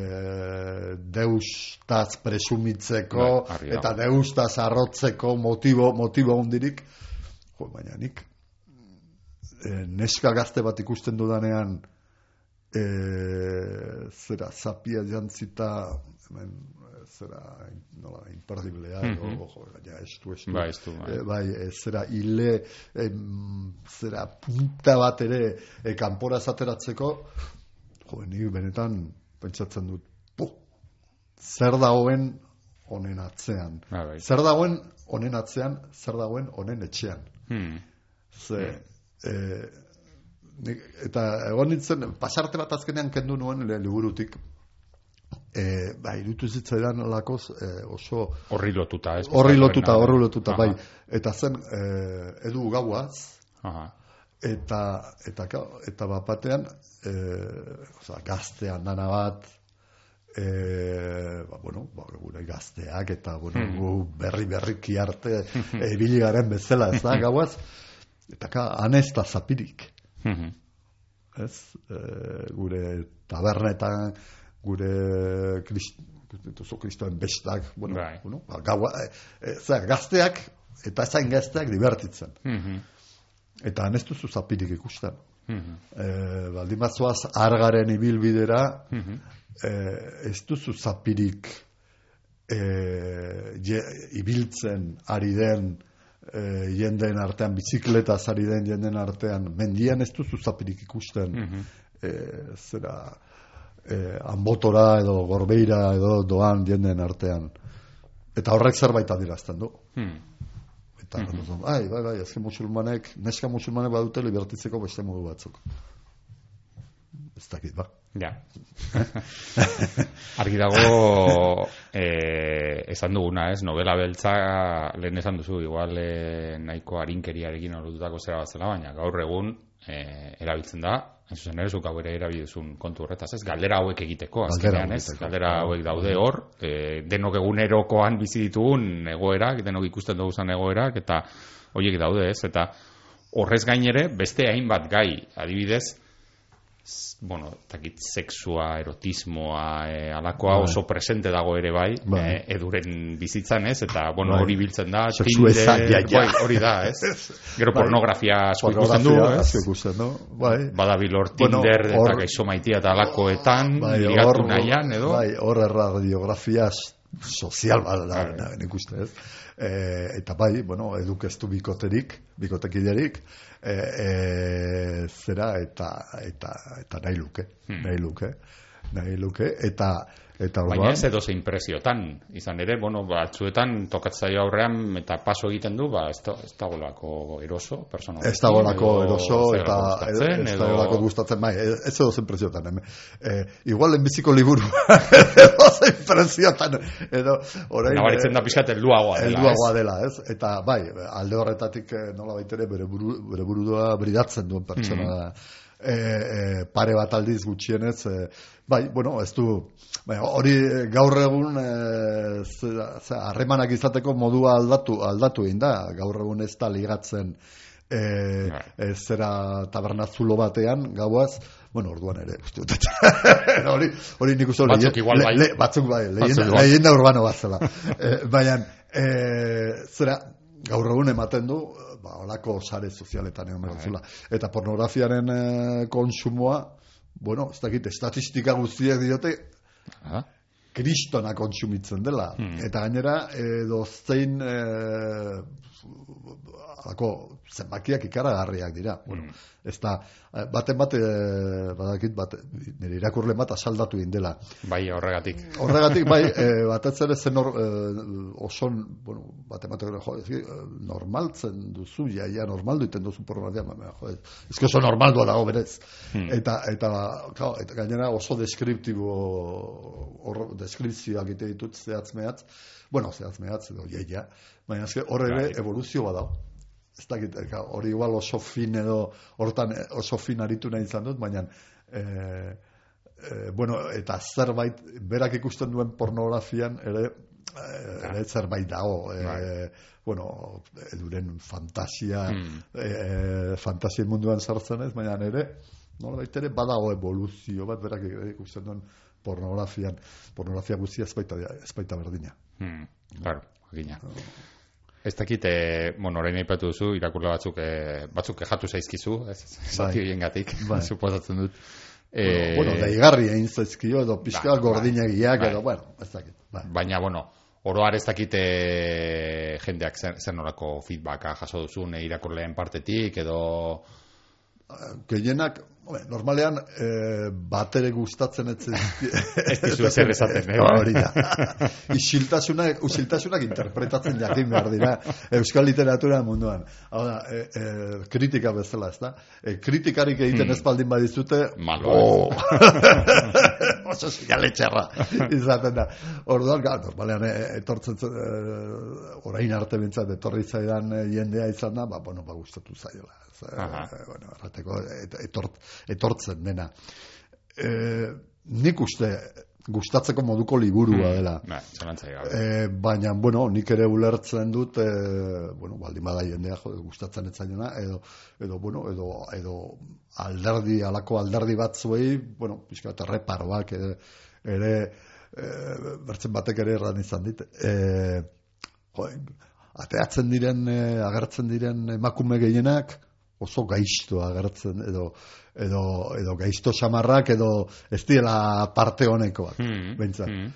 deustaz presumitzeko Bai, argi dago. eta deustaz arrotzeko motibo, motibo hondirik, jo, baina nik e, neska gazte bat ikusten dudanean e, zera zapia jantzita hemen zera nola imperdiblea edo Mhm. jo, gaina estu estu Bai, estu, bai. E, bai e, zera hile em, zera punta bat ere e, kanpora zateratzeko jo ni benetan pentsatzen dut pu, zer dagoen honen atzean Bai, bai. zer dagoen honen atzean zer dagoen honen etxean Hmm. Ze, e, eta egon nintzen, pasarte bat azkenean kendu nuen liburutik, e, ba, irutu zitzaidan lakoz e, oso Horri lotuta, ez? horri lotuta, horri lotuta, bai. Eta zen, e, edu gauaz, Aha. eta, eta, ka- eta bat batean, e, oza, gaztean dana bat, e, ba, bueno, ba, gure gazteak, eta bueno, Hmm. berri berriki arte ebili garen bezala, ez da, gauaz, eta ka, anezta zapirik, Mhm. ez, e, gure tabernetan, gure krist, oso kristoen bestak, bueno, Bai. bueno ba, gaua, e, e, zer, gazteak, eta ezain gazteak divertitzen. Mhm. Eta ez duzu zapirik ikusten. Mhm. E, baldin bazoaz argaren ibilbidera, Mhm. e, ez duzu zapirik e, je, ibiltzen ari den e, jenden artean, bizikletaz ari den jenden artean, mendian ez duzu zapirik ikusten Mhm. e, zera e, anbotora edo gorbeira edo doan jenden artean. Eta horrek zerbait adirazten du. Hmm. Eta, mm ai, bai, bai, azken musulmanek, neska musulmanek badute libertitzeko beste modu batzuk. Ez dakit, ba. Ja. Argi dago eh, esan duguna, ez? Novela beltza lehen esan duzu, igual eh, nahiko arinkeriarekin horretutako zera bat zela, baina gaur egun eh, erabiltzen da, hain zuzen ere, zuk hau ere erabiduzun kontu horretaz, ez? Galdera hauek egiteko, azkenean, ez? Galdera hauek daude hor, eh, denok egunerokoan bizi ditugun egoerak, denok ikusten dugu egoerak, eta horiek daude, ez? Eta horrez gainere, beste hainbat gai, adibidez, bueno, takit sexua, erotismoa, e, alakoa Bai. oso presente dago ere bai, Bai. eh, eduren bizitzan, ez? Eta, bueno, Bai. hori biltzen da, Tinder, ja, ja. bai, hori da, ez? Gero Bai. pornografia asko ikusten du, ez? ikusten du, bai. Badabil hor Bueno, Tinder hor- eta gaixo maitia eta alakoetan, Bai, ligatu nahian, edo? Bai, hor radiografia sozial bat da, Bai. nik ez? E, eta bai, bueno, eduk ez du bikoterik, bikotekiderik, e, e, zera eta, eta, eta nahi luke, Hmm. nahi luke, nahi luke, eta, eta Baina orduan- ez edozein preziotan, izan ere, bueno, batzuetan tokatzaio aurrean eta paso egiten du, ba, ez, da, ez dagolako eroso, persona Ez dagoelako edo eroso eta ez edo- dagoelako gustatzen, bai, ez edo zen preziotan, hemen. E, igual lehenbiziko liburu edo zen preziotan, edo orain... Nabaritzen da pixkat helduagoa dela, helduagoa ez? dela, ez? Eta bai, alde horretatik eh, nola baitere bere, buru, bere burua bridatzen duen pertsona Mhm. da. E, e, pare bat aldiz gutxienez, e, bai, bueno, ez du, bai, hori gaur egun e, harremanak izateko modua aldatu aldatu egin da, gaur egun ez da ligatzen e, e, zera tabernazulo batean, gauaz, bueno, orduan ere, uste dut, hori, hori nik uste Batzuk leie- igual bai. le- batzuk bai, Batzuk igual. leyenda urbano bat zela. e, Baina, e, zera, gaur egun ematen du, ba, olako sare sozialetan egon Bai. behar Eta pornografiaren e, konsumoa, bueno, ez dakit, estatistika guztiek diote, Ah, kristona kontsumitzen dela. Hmm. Eta gainera, edo zein, e, alako zenbakiak ikaragarriak dira. Bueno, ez da, eh, baten bate, badakit, bat, nire irakurle bat asaldatu indela. Bai, horregatik. Horregatik, bai, e, batez ere zen hor, e, oson, bueno, baten bate, jo, ez, eh, normaltzen duzu, ja, ja, normaldu iten duzu pornogratia, ma, jo, ez que oso normaldua dago berez. Hmm. Eta, eta, claro, eta gainera oso deskriptibo, hor, deskripzioak ite ditut zehatz mehatz, bueno, zehatz mehatz, edo, ja, baina ez que hor ere evoluzio badago. Ez dakit, hori igual oso fin edo, hortan eh, oso fin aritu nahi izan dut, baina, eh, eh, bueno, eta zerbait, berak ikusten duen pornografian ere, ere zerbait dago, Bai. bueno, eduren fantasia, Mm. eh, fantasia munduan sartzen ez, baina ere, nola ere, badago evoluzio bat, berak ikusten duen pornografian, pornografia guztia ez baita, ez baita berdina. Hmm, claro, jakina. Ez dakit, e, bueno, orain aipatu duzu, irakurle batzuk, e, batzuk kejatu zaizkizu, ez, zati Bai. horiengatik, Bai. suposatzen dut. Eh, E, bueno, deigarri egin zaizkio, edo pixka bai, gordinegiak, bai. edo, bueno, ez dakit. Bai. Baina, bueno, oroar ez dakit e, jendeak zer, zer nolako feedbacka jaso duzun e, irakurleen partetik, edo... Gehienak, normalean, eh, batere gustatzen ez Ez dizu ezer esaten, eh? Hori da. Isiltasunak, usiltasunak interpretatzen jakin behar dira Euskal literatura munduan. Hau da, e, e, kritika bezala, ez da? E, kritikarik egiten ez baldin badizute, Malo. oh! oso sinale txarra izaten da. Orduan, gara, normalean, e, etortzen, zen, e, orain arte bintzat, etorri zaidan e, jendea izan da, ba, bueno, ba, gustatu zaiola. E, Aha. bueno, errateko, et, etort, etortzen dena. E, nik uste, gustatzeko moduko liburua dela. Ba. E, baina, bueno, nik ere ulertzen dut, e, bueno, baldin bada jendea jo, gustatzen etzaiona, edo, edo, bueno, edo, edo alderdi, alako alderdi batzuei, bueno, pixka eta reparoak ere, ere e, bertzen batek ere erran izan dit, e, jo, ateatzen diren, agertzen diren emakume gehienak, oso gaizto agertzen, edo, edo, edo gaizto samarrak, edo ez diela parte honekoak, Hmm, behintzat. hmm.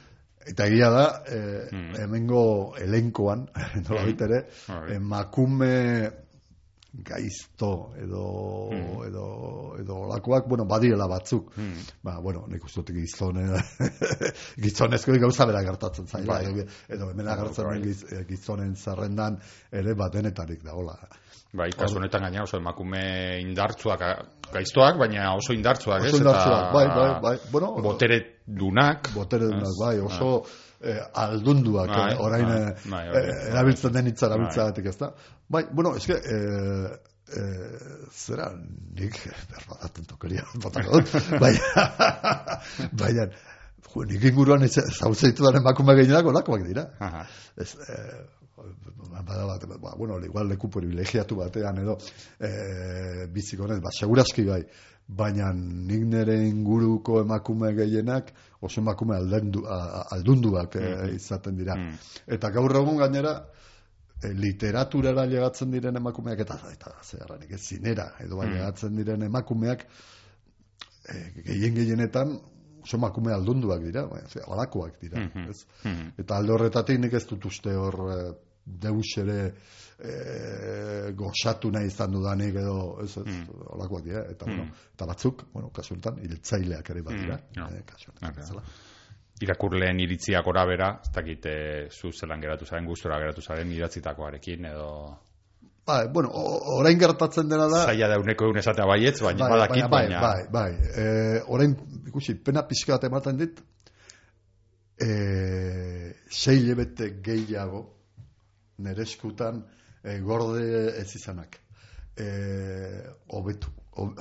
Eta egia da, eh, Hmm. hemengo elenkoan, nola ere, Bai. emakume gaizto edo Hmm. edo edo olakoak, bueno, badirela batzuk. Hmm. Ba, bueno, nik uste dut gizone gizonezko gauza bera gertatzen zaila Bai. edo, edo hemen agertzen Bai. den giz, eh, gizonen zerrendan ere badenetarik dagola. Bai, kasu honetan gaina oso emakume indartsuak, a- gaiztoak, baina oso indartsuak, ez? Oso indartsuak, Eta bai, bai, bai. Bueno, botere dunak. botere dunak, Ez? bai, oso eh, aldunduak, Bai, eh, orain bai, eh, bai, eh, erabiltzen den hitza Bai. erabiltzagatik ez da. Bai, bueno, eske, eh, eh, zera, nik, berbadaten tokeria, botako dut, baina, baina, nik inguruan ez daren emakume gehienak olakoak dira. Aha. Ez, eh, bada bat, ba, bueno, igual leku privilegiatu batean edo eh, biziko nez, ba, seguraski bai, baina nik nire inguruko emakume gehienak oso emakume aldendu, a- aldunduak eh, izaten dira. Mm. Eta gaur egun gainera, e, literaturara llegatzen diren emakumeak eta eta zerranik ez zinera edo bai Mm. llegatzen diren emakumeak e, gehien gehienetan oso emakume aldunduak dira, bai, ze, halakoak dira, Mhm. ez? Mhm. Eta alde horretatik nik ez dut uste hor e, deus ere e, gozatu nahi izan dudanik edo ez, ez Mm. holakoak dira eta, Mm. bueno, eta batzuk, bueno, kasu honetan hiltzaileak ere badira, Mm, ja. eh, kasu honetan, Okay. bezala. irakurleen iritziak gora bera, ez dakit e, zu zelan geratu zaren, gustora geratu zaren idatzitakoarekin, edo... Ba, bueno, orain gertatzen dena da Zaila da uneko egun esatea baietz, baina badakit, bai, baina... bai, bai. E, orain, ikusi, pena pixka bat ematen dit, e, sei lebete gehiago nere eskutan e, gorde ez izanak. E, obetu, o-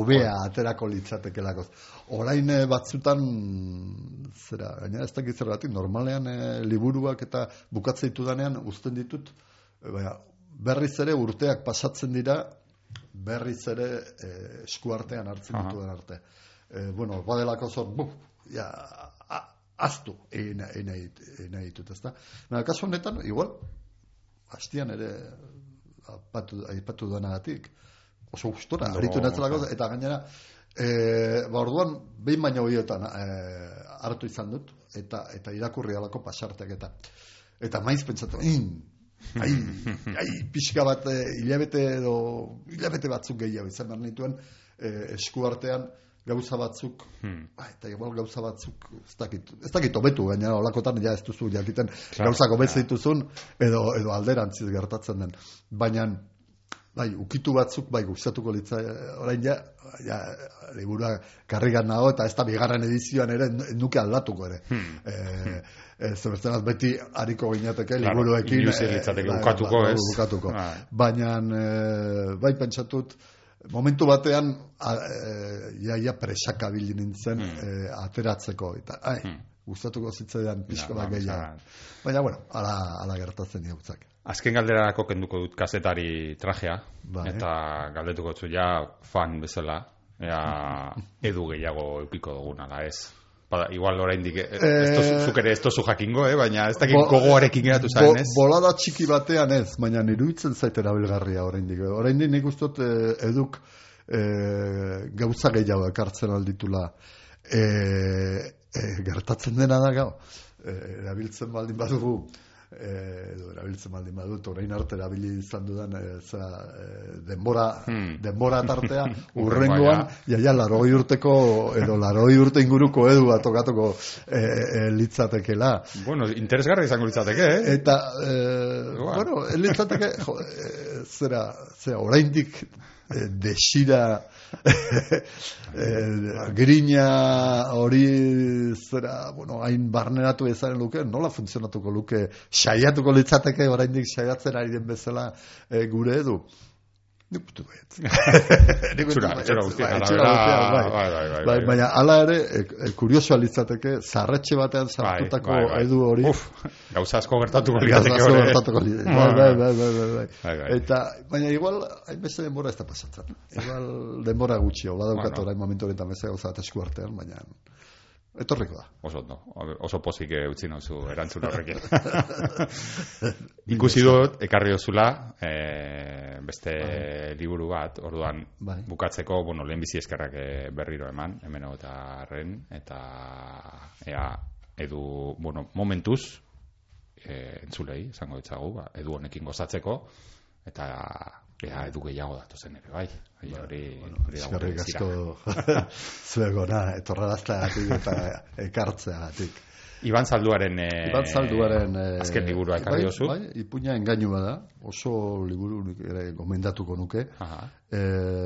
obea aterako litzatekelako. Orain e, batzutan, zera, gaina ez dakit zergatik, normalean e, liburuak eta bukatzeitu danean uzten ditut, e, baina, berriz ere urteak pasatzen dira, berriz ere e, eskuartean hartzen dituen arte. E, bueno, badelako zor, buf, ja, a, aztu egin nahi- ditut, ezta? Baina, kasu honetan, igual, hastian ere aipatu, aipatu denagatik, oso gustora, aritu natzelako, eta gainera, e, ba, orduan, behin baina horietan e, hartu izan dut, eta eta irakurri alako pasartek eta eta maiz pentsatu, in, ai, ai, pixka bat, eh, hilabete edo, hilabete batzuk gehiago izan behar nituen, eh, eskuartean, gauza batzuk, hmm. ba, eta igual gauza batzuk, ez dakit, ez dakit obetu, baina olakotan ja ez duzu jakiten claro, gauza gobetze dituzun, edo, edo alderantziz gertatzen den. Baina, bai, ukitu batzuk, bai, gustatuko litza, orain ja, ja, liburua karrigan nago, eta ez da bigarren edizioan ere, nuke aldatuko ere. Hmm. E, e, beti hariko gineateke, claro, liburuekin. Inuzi e, bai, ukatuko, ez? Ukatuko. Bai. Baina, e, bai, pentsatut, momentu batean a, e, ja, presaka nintzen hmm. e, ateratzeko eta ai, hmm. gustatuko zitzaidan pixko ja, gehiago baina bueno, ala, ala gertatzen diautzak Azken galderako kenduko dut kazetari trajea bai. eta galdetuko zu ja fan bezala ea edu gehiago eukiko dugun ala ez Bada, igual oraindik eh, esto eh, zuk ere esto zu jakingo, eh, baina ez dakit gogoarekin geratu zaren, ez? bolada txiki batean ez, baina iruditzen zait erabilgarria oraindik. Oraindik nik ustot eh, eduk eh, gauza gehiago ekartzen alditula. Eh, eh, gertatzen dena da gau. Eh, erabiltzen baldin badugu eh, edo erabiltzen baldin badut orain arte erabili izan dudan eh, za, eh, denbora hmm. denbora tartea urrengoan ja ja 80 urteko edo 80 urte inguruko edu tokatuko eh, eh, litzatekeela. Bueno interesgarri izango litzateke eh? Eta eh, bueno litzateke jo, eh, zera zera oraindik eh, desira grina hori zera, bueno, hain barneratu ezaren luke, nola funtzionatuko luke, saiatuko litzateke oraindik saiatzen ari den bezala eh, gure edu. Nik putu behit. Txura, txura guztia. Bai, baina ala ere, e, e, kurioso alitzateke, zarretxe batean zartutako edu hori. Uf, gauza asko gertatuko liateke hori. Gauza asko gertatuko liateke. Bai, bai, bai, bai, Eta, baina igual, hain beste denbora ez da pasatzen. Igual denbora gutxi, hola daukat orain momentu horretan beste gauza eta esku artean, baina etorriko da. Oso, no. oso pozik utzi nauzu erantzun horrekin. Ikusi dut, ekarri ozula, e, beste bai. liburu bat, orduan bai. bukatzeko, bueno, lehen bizi eskerrak eh, berriro eman, hemen eta arren, eta ea, edu, bueno, momentuz, e, entzulei, zango ditzagu, ba, edu honekin gozatzeko, eta Ea, edu gehiago datu zen ere, bai. Bai, hori, hori Eskerrik asko zuegona, etorrarazta eta ekartzea gatik. Iban Zalduaren, e, Iban Zalduaren e, azken liburua ekarri bai, Bai, ipuña engainu bada, oso liburu ere gomendatuko nuke. E,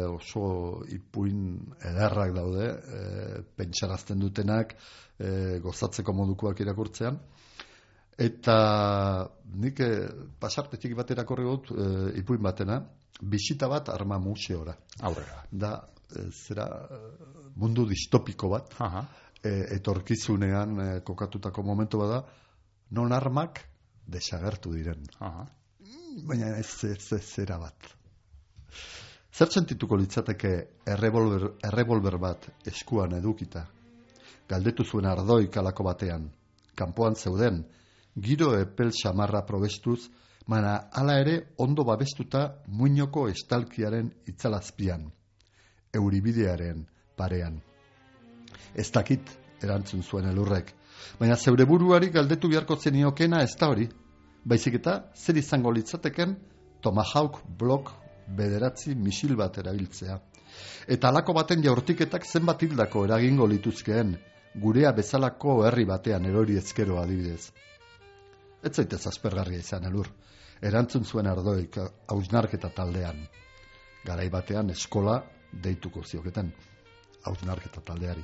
oso ipuin ederrak daude, e, pentsarazten dutenak, e, gozatzeko modukoak irakurtzean. Eta nik e, pasartetik bat erakorri dut e, ipuin batena, bisita bat arma museora. Aurrera. Da, e, zera, mundu distopiko bat, Aha. E, etorkizunean e, kokatutako momentu bada, non armak desagertu diren. Aha. Baina ez, ez, ez zera bat. Zer txentituko litzateke errevolver, errevolver bat eskuan edukita? Galdetu zuen ardoi kalako batean. Kanpoan zeuden, giro epel samarra probestuz, mana hala ere ondo babestuta muinoko estalkiaren itzalazpian, euribidearen parean. Ez dakit, erantzun zuen elurrek, baina zeure buruari galdetu beharko zeniokena ez da hori, baizik eta zer izango litzateken Tomahawk blok bederatzi misil bat erabiltzea. Eta alako baten jaurtiketak zenbat hildako eragingo lituzkeen, gurea bezalako herri batean erori ezkero adibidez. Ez zaitez aspergarria izan elur, erantzun zuen ardoik hausnarketa taldean. Garai batean eskola deituko zioketen hausnarketa taldeari.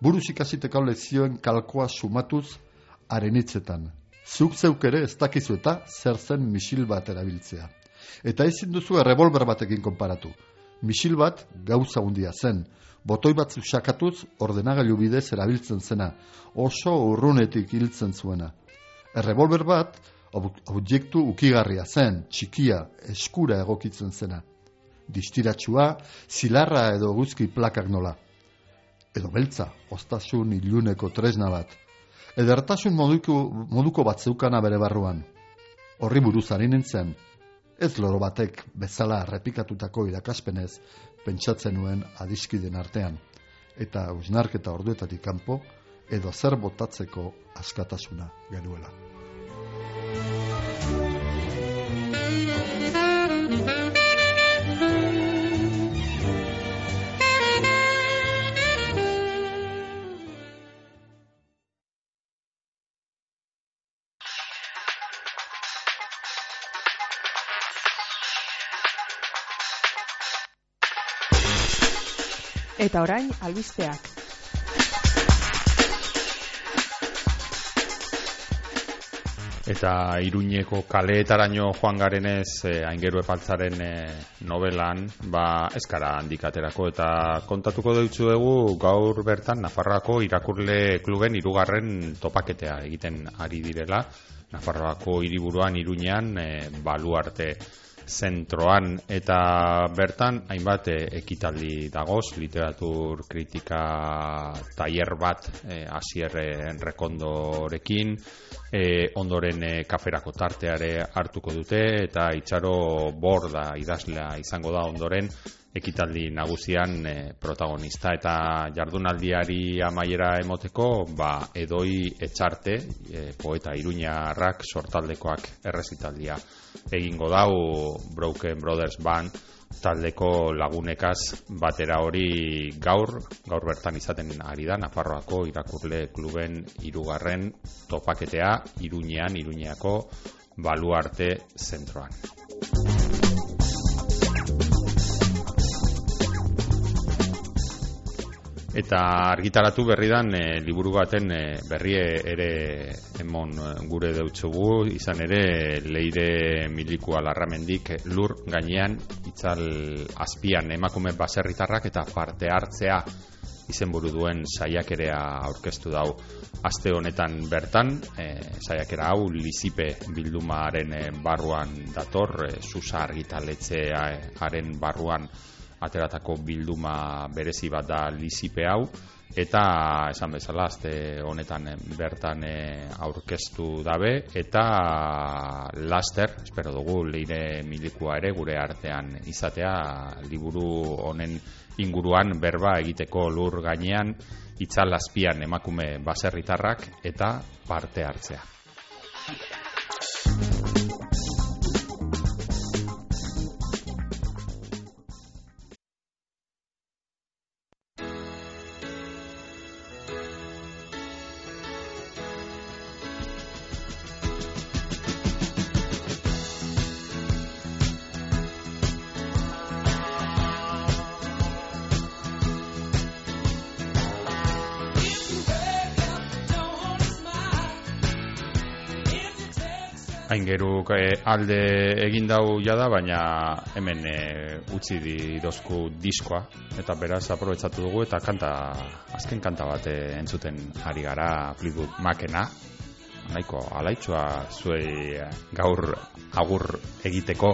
Buruz ikasiteko lezioen kalkoa sumatuz arenitzetan. Zuk zeuk ere ez dakizu eta zer zen misil bat erabiltzea. Eta ezin duzu errebolber batekin konparatu. Misil bat gauza hundia zen. Botoi bat sakatuz ordenagailu bidez erabiltzen zena. Oso urrunetik hiltzen zuena. Errebolber bat objektu ukigarria zen, txikia, eskura egokitzen zena. Distiratsua, zilarra edo guzki plakak nola. Edo beltza, ostasun iluneko tresna bat. Edertasun moduko, moduko bat zeukana bere barruan. Horri buruz nintzen, ez loro batek bezala repikatutako irakaspenez pentsatzen nuen adiskiden artean. Eta usnarketa orduetatik kanpo, edo zer botatzeko askatasuna genuela. Eta orain, albisteak. Eta iruñeko kaleetaraino joan garenez eh, aingeru epaltzaren eh, novelan, ba eskara handikaterako eta kontatuko deutzu dugu gaur bertan Nafarroako irakurle kluben irugarren topaketea egiten ari direla. Nafarroako hiriburuan iruñean eh, baluarte zentroan eta bertan hainbat eh, ekitaldi dagoz, literatur kritika tailer bat eh, asierren rekondorekin, eh, ondoren eh, kaferako tarteare hartuko dute eta itxaro borda idazlea izango da ondoren ekitaldi nagusian eh, protagonista eta jardunaldiari amaiera emoteko ba, edoi etxarte eh, poeta iruñarrak sortaldekoak errezitaldia egingo dau Broken Brothers Band taldeko lagunekaz batera hori gaur, gaur bertan izaten ari da Nafarroako irakurle kluben irugarren topaketea iruñean, iruñeako baluarte zentroan. Eta argitaratu berri dan e, liburu baten e, berrie ere emon gure deutzugu, izan ere leire milikua larramendik lur gainean itzal azpian emakume baserritarrak eta parte hartzea izenburu duen saiakerea aurkeztu dau. Aste honetan bertan e, saiakera hau lizipe bildumaren e, barruan dator e, susa argitaletzearen barruan ateratako bilduma berezi bat da lizipe hau eta esan bezala azte honetan bertan eh, aurkeztu dabe eta laster, espero dugu leire milikua ere gure artean izatea liburu honen inguruan berba egiteko lur gainean itzal azpian emakume baserritarrak eta parte hartzea. Aingeruk eh, alde egin dau jada, baina hemen eh, utzi di dozku diskoa, eta beraz aprobetsatu dugu, eta kanta, azken kanta bat eh, entzuten ari gara Fleetwood Macena, nahiko alaitxua zuei gaur agur egiteko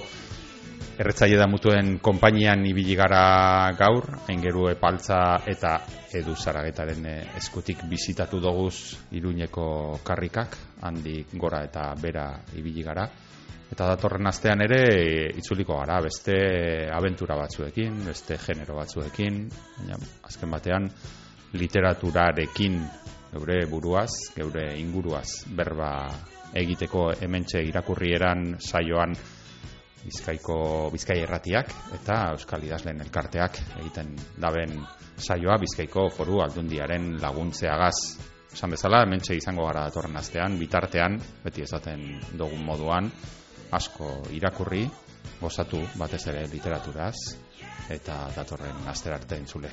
erretzaile da mutuen konpainian ibili gara gaur, aingeru epaltza eta edu zaragetaren eh, eskutik bizitatu doguz iruñeko karrikak, handik gora eta bera ibili gara. Eta datorren astean ere itzuliko gara beste abentura batzuekin, beste genero batzuekin, baina azken batean literaturarekin geure buruaz, geure inguruaz berba egiteko hementxe irakurrieran saioan Bizkaiko Bizkai erratiak eta Euskal Idazleen elkarteak egiten daben saioa Bizkaiko foru aldundiaren laguntzeagaz. Esan bezala, hementxe izango gara datorren astean, bitartean, beti esaten dugun moduan, asko irakurri, gozatu batez ere literaturaz, eta datorren asterarte entzule.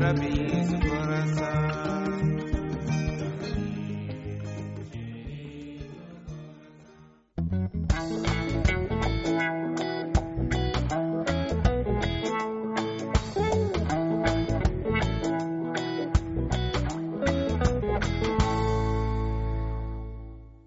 para mim.